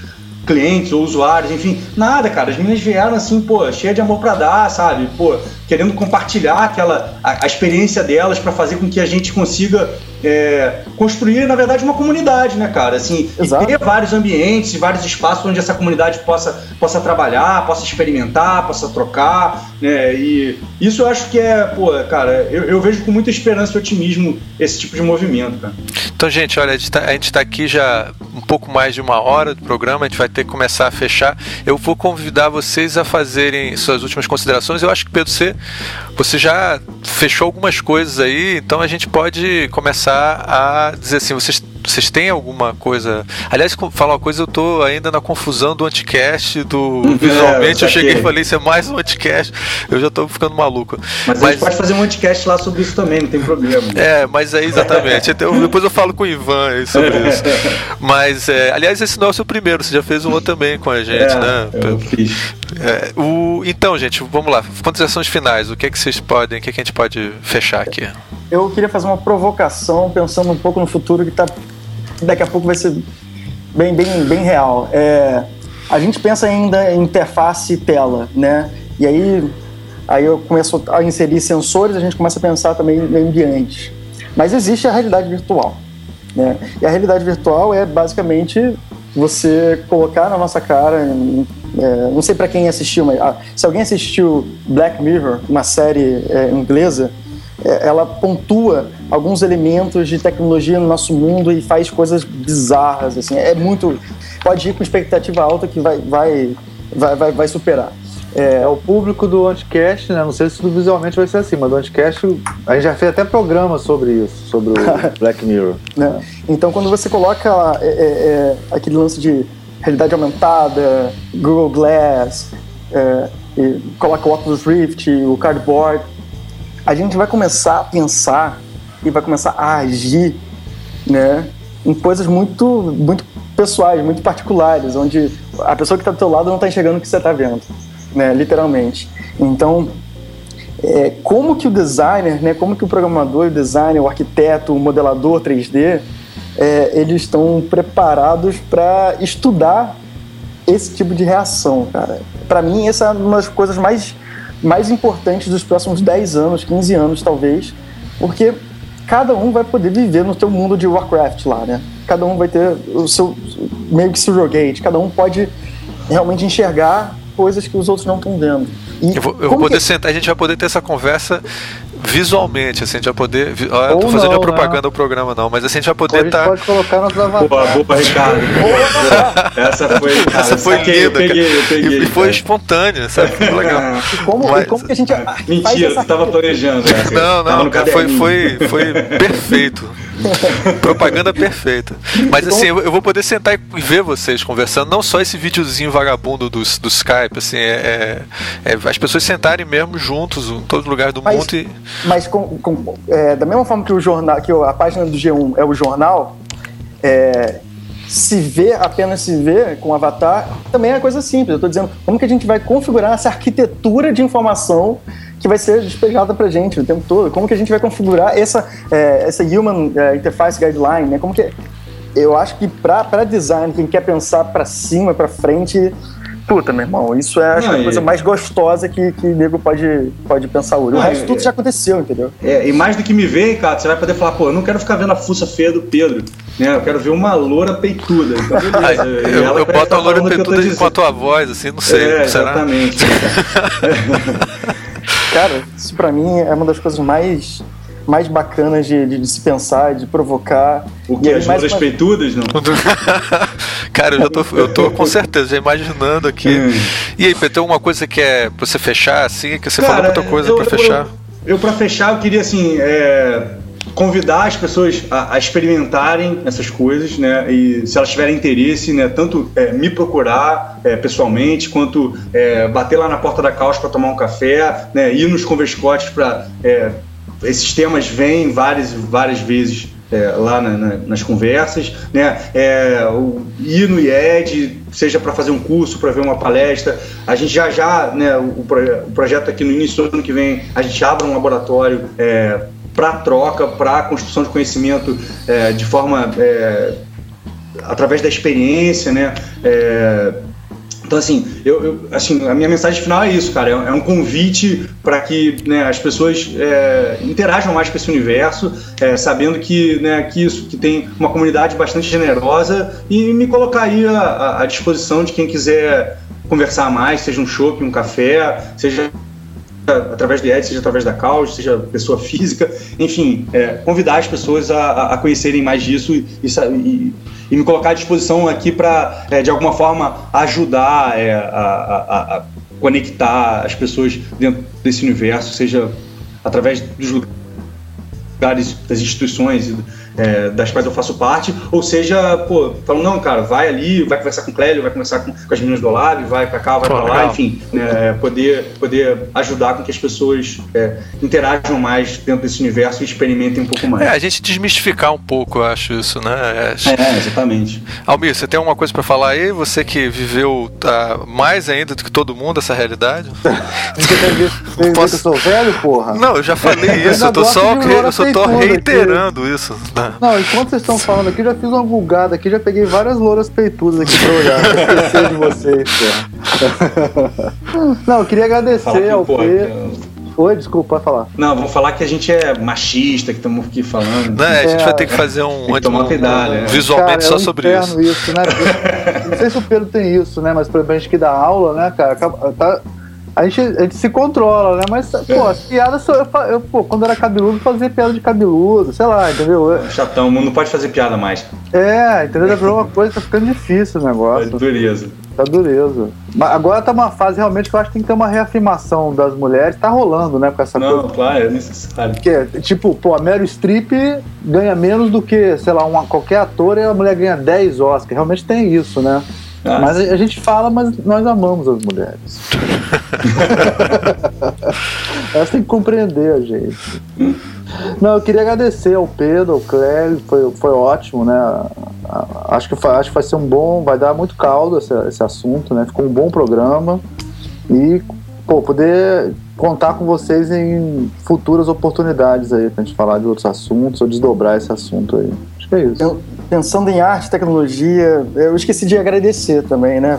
S4: clientes ou usuários, enfim, nada, cara. As meninas vieram assim, pô, cheia de amor para dar, sabe? Pô, querendo compartilhar aquela a, a experiência delas para fazer com que a gente consiga é, construir, na verdade, uma comunidade, né, cara? Assim, ter vários ambientes, vários espaços onde essa comunidade possa, possa trabalhar, possa experimentar, possa trocar, né? E isso eu acho que é, pô, cara, eu, eu vejo com muita esperança e otimismo esse tipo de movimento, cara.
S5: Então, gente, olha, a gente está tá aqui já um pouco mais de uma hora do programa, a gente vai ter que começar a fechar. Eu vou convidar vocês a fazerem suas últimas considerações. Eu acho que, Pedro, você, você já fechou algumas coisas aí, então a gente pode começar a dizer assim, vocês vocês têm alguma coisa. Aliás, falar uma coisa, eu tô ainda na confusão do anticast, do *laughs* é, visualmente. É, eu cheguei e falei, isso é mais um anticast. Eu já tô ficando maluco.
S4: Mas, mas, a gente pode fazer um anticast lá sobre isso também, não tem problema.
S5: É, mas aí exatamente. então, depois eu falo com o Ivan sobre isso. *laughs* Mas, é, aliás, esse não é o seu primeiro, você já fez um outro também com a gente, é, né?
S4: Eu fiz.
S5: É, o, então, gente, vamos lá. Considerações finais. O que é que vocês podem, o que, é que a gente pode fechar aqui?
S3: Eu queria fazer uma provocação pensando um pouco no futuro que está daqui a pouco vai ser bem, bem, bem real. É, a gente pensa ainda em interface tela, né? E aí, aí eu começo a inserir sensores, a gente começa a pensar também em ambientes. Mas existe a realidade virtual, né? E a realidade virtual é basicamente você colocar na nossa cara, é, não sei para quem assistiu, mas ah, se alguém assistiu Black Mirror, uma série é, inglesa, ela pontua alguns elementos de tecnologia no nosso mundo e faz coisas bizarras, assim, é muito... Pode ir com expectativa alta que vai, vai, vai, vai, vai superar.
S6: É, é, o público do Anticast, né? Não sei se visualmente vai ser assim, mas do Anticast a gente já fez até programa sobre isso, sobre o *laughs* Black Mirror.
S3: Né? Então, quando você coloca é, é, é, aquele lance de realidade aumentada, Google Glass, é, coloca o Oculus Rift, o Cardboard, a gente vai começar a pensar e vai começar a agir, né, em coisas muito, muito pessoais, muito particulares, onde a pessoa que está do teu lado não está enxergando o que você está vendo, né, literalmente. Então, é, como que o designer, né, como que o programador, o designer, o arquiteto, o modelador 3D, é, eles estão preparados para estudar esse tipo de reação, cara. Para mim, essa é uma das coisas mais mais importantes dos próximos 10 anos, 15 anos talvez, porque cada um vai poder viver no seu mundo de Warcraft lá, né? Cada um vai ter o seu meio que surrogate, cada um pode realmente enxergar coisas que os outros não estão vendo.
S5: E eu vou, eu vou poder que... sentar, a gente vai poder ter essa conversa visualmente, assim, a gente vai poder. Olha, eu tô fazendo não, propaganda do programa, não, mas assim, a gente vai poder estar.
S6: Tá... pode colocar nos avatares.
S4: Boa, boa, Ricardo. *laughs*
S5: essa foi, cara, essa foi saquei, linda, eu peguei, eu peguei, e, foi espontânea, sabe? Foi legal. *laughs*
S3: E como, mas... e como que a gente.
S4: Mentira, você estava planejando. Né?
S5: Não, não, cara, foi, foi, foi *laughs* perfeito. *laughs* Propaganda perfeita. Mas assim, eu, vou poder sentar e ver vocês conversando, não só esse videozinho vagabundo do, do Skype, assim, é, é, é as pessoas sentarem mesmo juntos em todos os lugares do
S3: mas,
S5: mundo e.
S3: Mas com, com, é, da mesma forma que o jornal, que a página do G1 é o jornal, é, se ver, apenas se ver com o avatar, também é coisa simples. Eu estou dizendo como que a gente vai configurar essa arquitetura de informação que vai ser despejada para gente o tempo todo. Como que a gente vai configurar essa, é, essa Human é, Interface Guideline, né? Como que eu acho que para design, quem quer pensar para cima, para frente, puta, meu irmão, isso é Não, a coisa mais gostosa que, que o nego pode, pode pensar hoje. O resto é, tudo já aconteceu, entendeu?
S4: É, e mais do que me ver, cara, você vai poder falar, pô, eu não quero ficar vendo a fuça feia do Pedro, né? Eu quero ver uma loura peituda. Então,
S5: beleza. *laughs* eu, eu boto a loura peituda com a tua voz, assim, não sei. É,
S4: exatamente. *laughs* *laughs*
S3: Cara, isso pra mim é uma das coisas mais mais bacanas de, de, de, se pensar, de provocar.
S4: O que? As mais peitudas, não? *laughs*
S5: Cara, eu já tô, eu tô com certeza, já imaginando aqui. Hum. E aí, Pedro, tem alguma coisa que é pra você fechar, assim, que você Cara, falou outra coisa eu, pra fechar?
S4: Eu, eu, pra fechar, eu queria, assim, é, convidar as pessoas a, a, experimentarem essas coisas, né? E se elas tiverem interesse, né? Tanto é, me procurar é, pessoalmente, quanto é, bater lá na porta da Caos para tomar um café, né? Ir nos converscotes para é, esses temas vêm várias várias vezes é, lá na, na, nas conversas, né? É, o, ir no IED, seja para fazer um curso, para ver uma palestra. A gente já já, né, o, o, projeto aqui no início do ano que vem, a gente abre um laboratório é, para troca, para construção de conhecimento é, de forma é, através da experiência, né? É, então, assim, eu, eu, assim, a minha mensagem final é isso, cara. É, é um convite para que né, as pessoas é, interajam mais com esse universo, é, sabendo que, né, que isso, que tem uma comunidade bastante generosa e me colocar aí à, à disposição de quem quiser conversar mais, seja um shopping, um café, seja através do Ed, seja através da Caos, seja pessoa física, enfim, é, convidar as pessoas a, a, conhecerem mais disso e, e, e, me colocar à disposição aqui para, é, de alguma forma, ajudar é, a, a, a, conectar as pessoas dentro desse universo, seja através dos lugares, das instituições é, das quais eu faço parte, ou seja, pô, falando, não, cara, vai ali, vai conversar com o Clélio, vai conversar com, com as meninas do Lab, vai pra cá, vai pô, pra lá, enfim, né, poder, poder ajudar com que as pessoas é, interajam mais dentro desse universo e experimentem um pouco mais.
S5: É, a gente desmistificar um pouco, eu acho isso, né?
S4: É, é exatamente.
S5: Almir, você tem alguma coisa para falar aí? Você que viveu tá, mais ainda do que todo mundo essa realidade? *laughs*
S6: Você Posso... eu sou velho, porra?
S5: Não, eu já falei isso, eu tô só eu só tô reiterando isso. Né? *laughs*
S6: Não, enquanto vocês estão falando aqui, já fiz uma bugada aqui, já peguei várias louras peitudas aqui pra olhar. *laughs* esquecer de vocês, Não, eu queria agradecer ao Pedro. Oi, desculpa, pode falar.
S4: Não, vamos falar que a gente é machista, que estamos aqui falando.
S5: Não, a gente é, vai ter que fazer um, um, um,
S4: cuidado,
S5: um visualmente cara, é só sobre isso.
S6: isso né? *laughs* Não sei se o Pedro tem isso, né? Mas, por exemplo, a gente que dá aula, né, cara, tá, a gente, a gente se controla, né? Mas, pô, é. as piadas, eu, eu, pô, quando era cabeludo, fazia piada de cabeludo, sei lá, entendeu?
S4: Chatão, não pode fazer piada mais.
S6: É, entendeu? Já uma coisa, tá ficando difícil o negócio.
S4: Tá dureza.
S6: Tá dureza. Mas agora tá uma fase realmente que eu acho que tem que ter uma reafirmação das mulheres. Tá rolando, né, com essa
S4: não, coisa. Não, claro, é necessário.
S6: Porque, tipo, pô, a Meryl Streep ganha menos do que, sei lá, uma, qualquer ator e a mulher ganha 10 Oscars. Realmente tem isso, né? Ah. Mas a gente fala, mas nós amamos as mulheres. *laughs* Elas têm que compreender a gente. Não, eu queria agradecer ao Pedro, ao Clélio, foi, foi ótimo, né? Acho que, acho que vai ser um bom, vai dar muito caldo esse, esse assunto, né? Ficou um bom programa e, pô, poder contar com vocês em futuras oportunidades aí pra gente falar de outros assuntos ou desdobrar esse assunto aí. Acho que é isso.
S3: Eu pensando em arte, tecnologia, eu esqueci de agradecer também, né?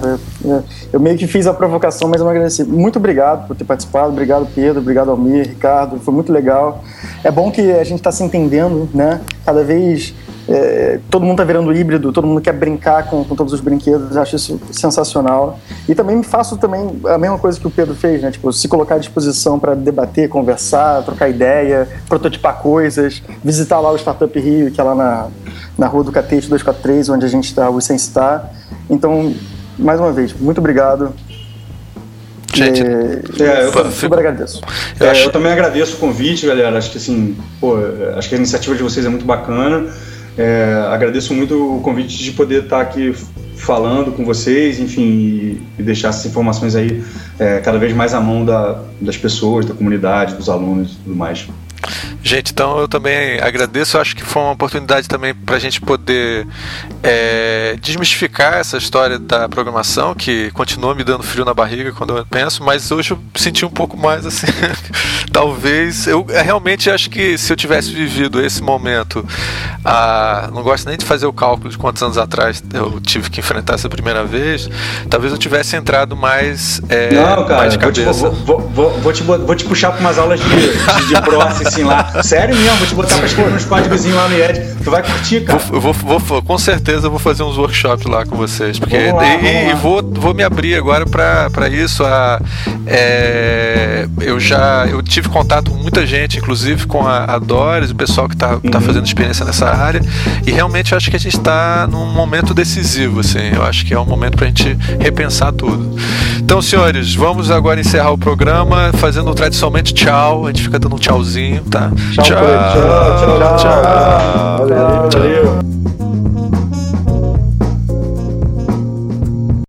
S3: Eu meio que fiz a provocação, mas eu não agradeci. Muito obrigado por ter participado, obrigado Pedro, obrigado Almir, Ricardo, foi muito legal. É bom que a gente está se entendendo, né? Cada vez é, todo mundo está virando híbrido, todo mundo quer brincar com, com todos os brinquedos, acho isso sensacional. E também me faço também a mesma coisa que o Pedro fez, né? Tipo, se colocar à disposição para debater, conversar, trocar ideia, prototipar coisas, visitar lá o Startup Rio, que é lá na, na rua do Catete 243, onde a gente está, o Sense está. Então, mais uma vez, muito obrigado.
S5: Gente,
S4: é, é, eu super agradeço. Eu, é, acho... eu, também agradeço o convite, galera. Acho que assim, pô, acho que a iniciativa de vocês é muito bacana. É, agradeço muito o convite de poder estar aqui falando com vocês, enfim, e, deixar essas informações aí é, cada vez mais à mão da, das pessoas, da comunidade, dos alunos e tudo mais.
S5: Gente, então eu também agradeço. Eu acho que foi uma oportunidade também para a gente poder é, desmistificar essa história da programação, que continua me dando frio na barriga quando eu penso, mas hoje eu senti um pouco mais assim. *laughs* talvez. Eu realmente acho que se eu tivesse vivido esse momento, ah, não gosto nem de fazer o cálculo de quantos anos atrás eu tive que enfrentar essa primeira vez, talvez eu tivesse entrado mais, é,
S4: não, cara, mais de cabeça. Vou te, vou, vou, vou, te, vou te puxar para umas aulas de, de, de assim lá. Sério mesmo, vou te botar pra escrever uns códigos lá no IED. Tu vai curtir, cara.
S5: Vou, vou, vou, com certeza vou fazer uns workshops lá com vocês. Porque, lá, e, e vou, vou me abrir agora para isso. A, é, eu já eu tive contato com muita gente, inclusive com a, a Doris, o pessoal que está tá uhum. tá fazendo experiência nessa área. E realmente eu acho que a gente está num momento decisivo. Assim, eu acho que é um momento para a gente repensar tudo. Então, senhores, vamos agora encerrar o programa fazendo tradicionalmente tchau. A gente fica dando um tchauzinho, tá? Tchau, tchau, tchau. tchau, tchau.
S4: Valeu. Valeu.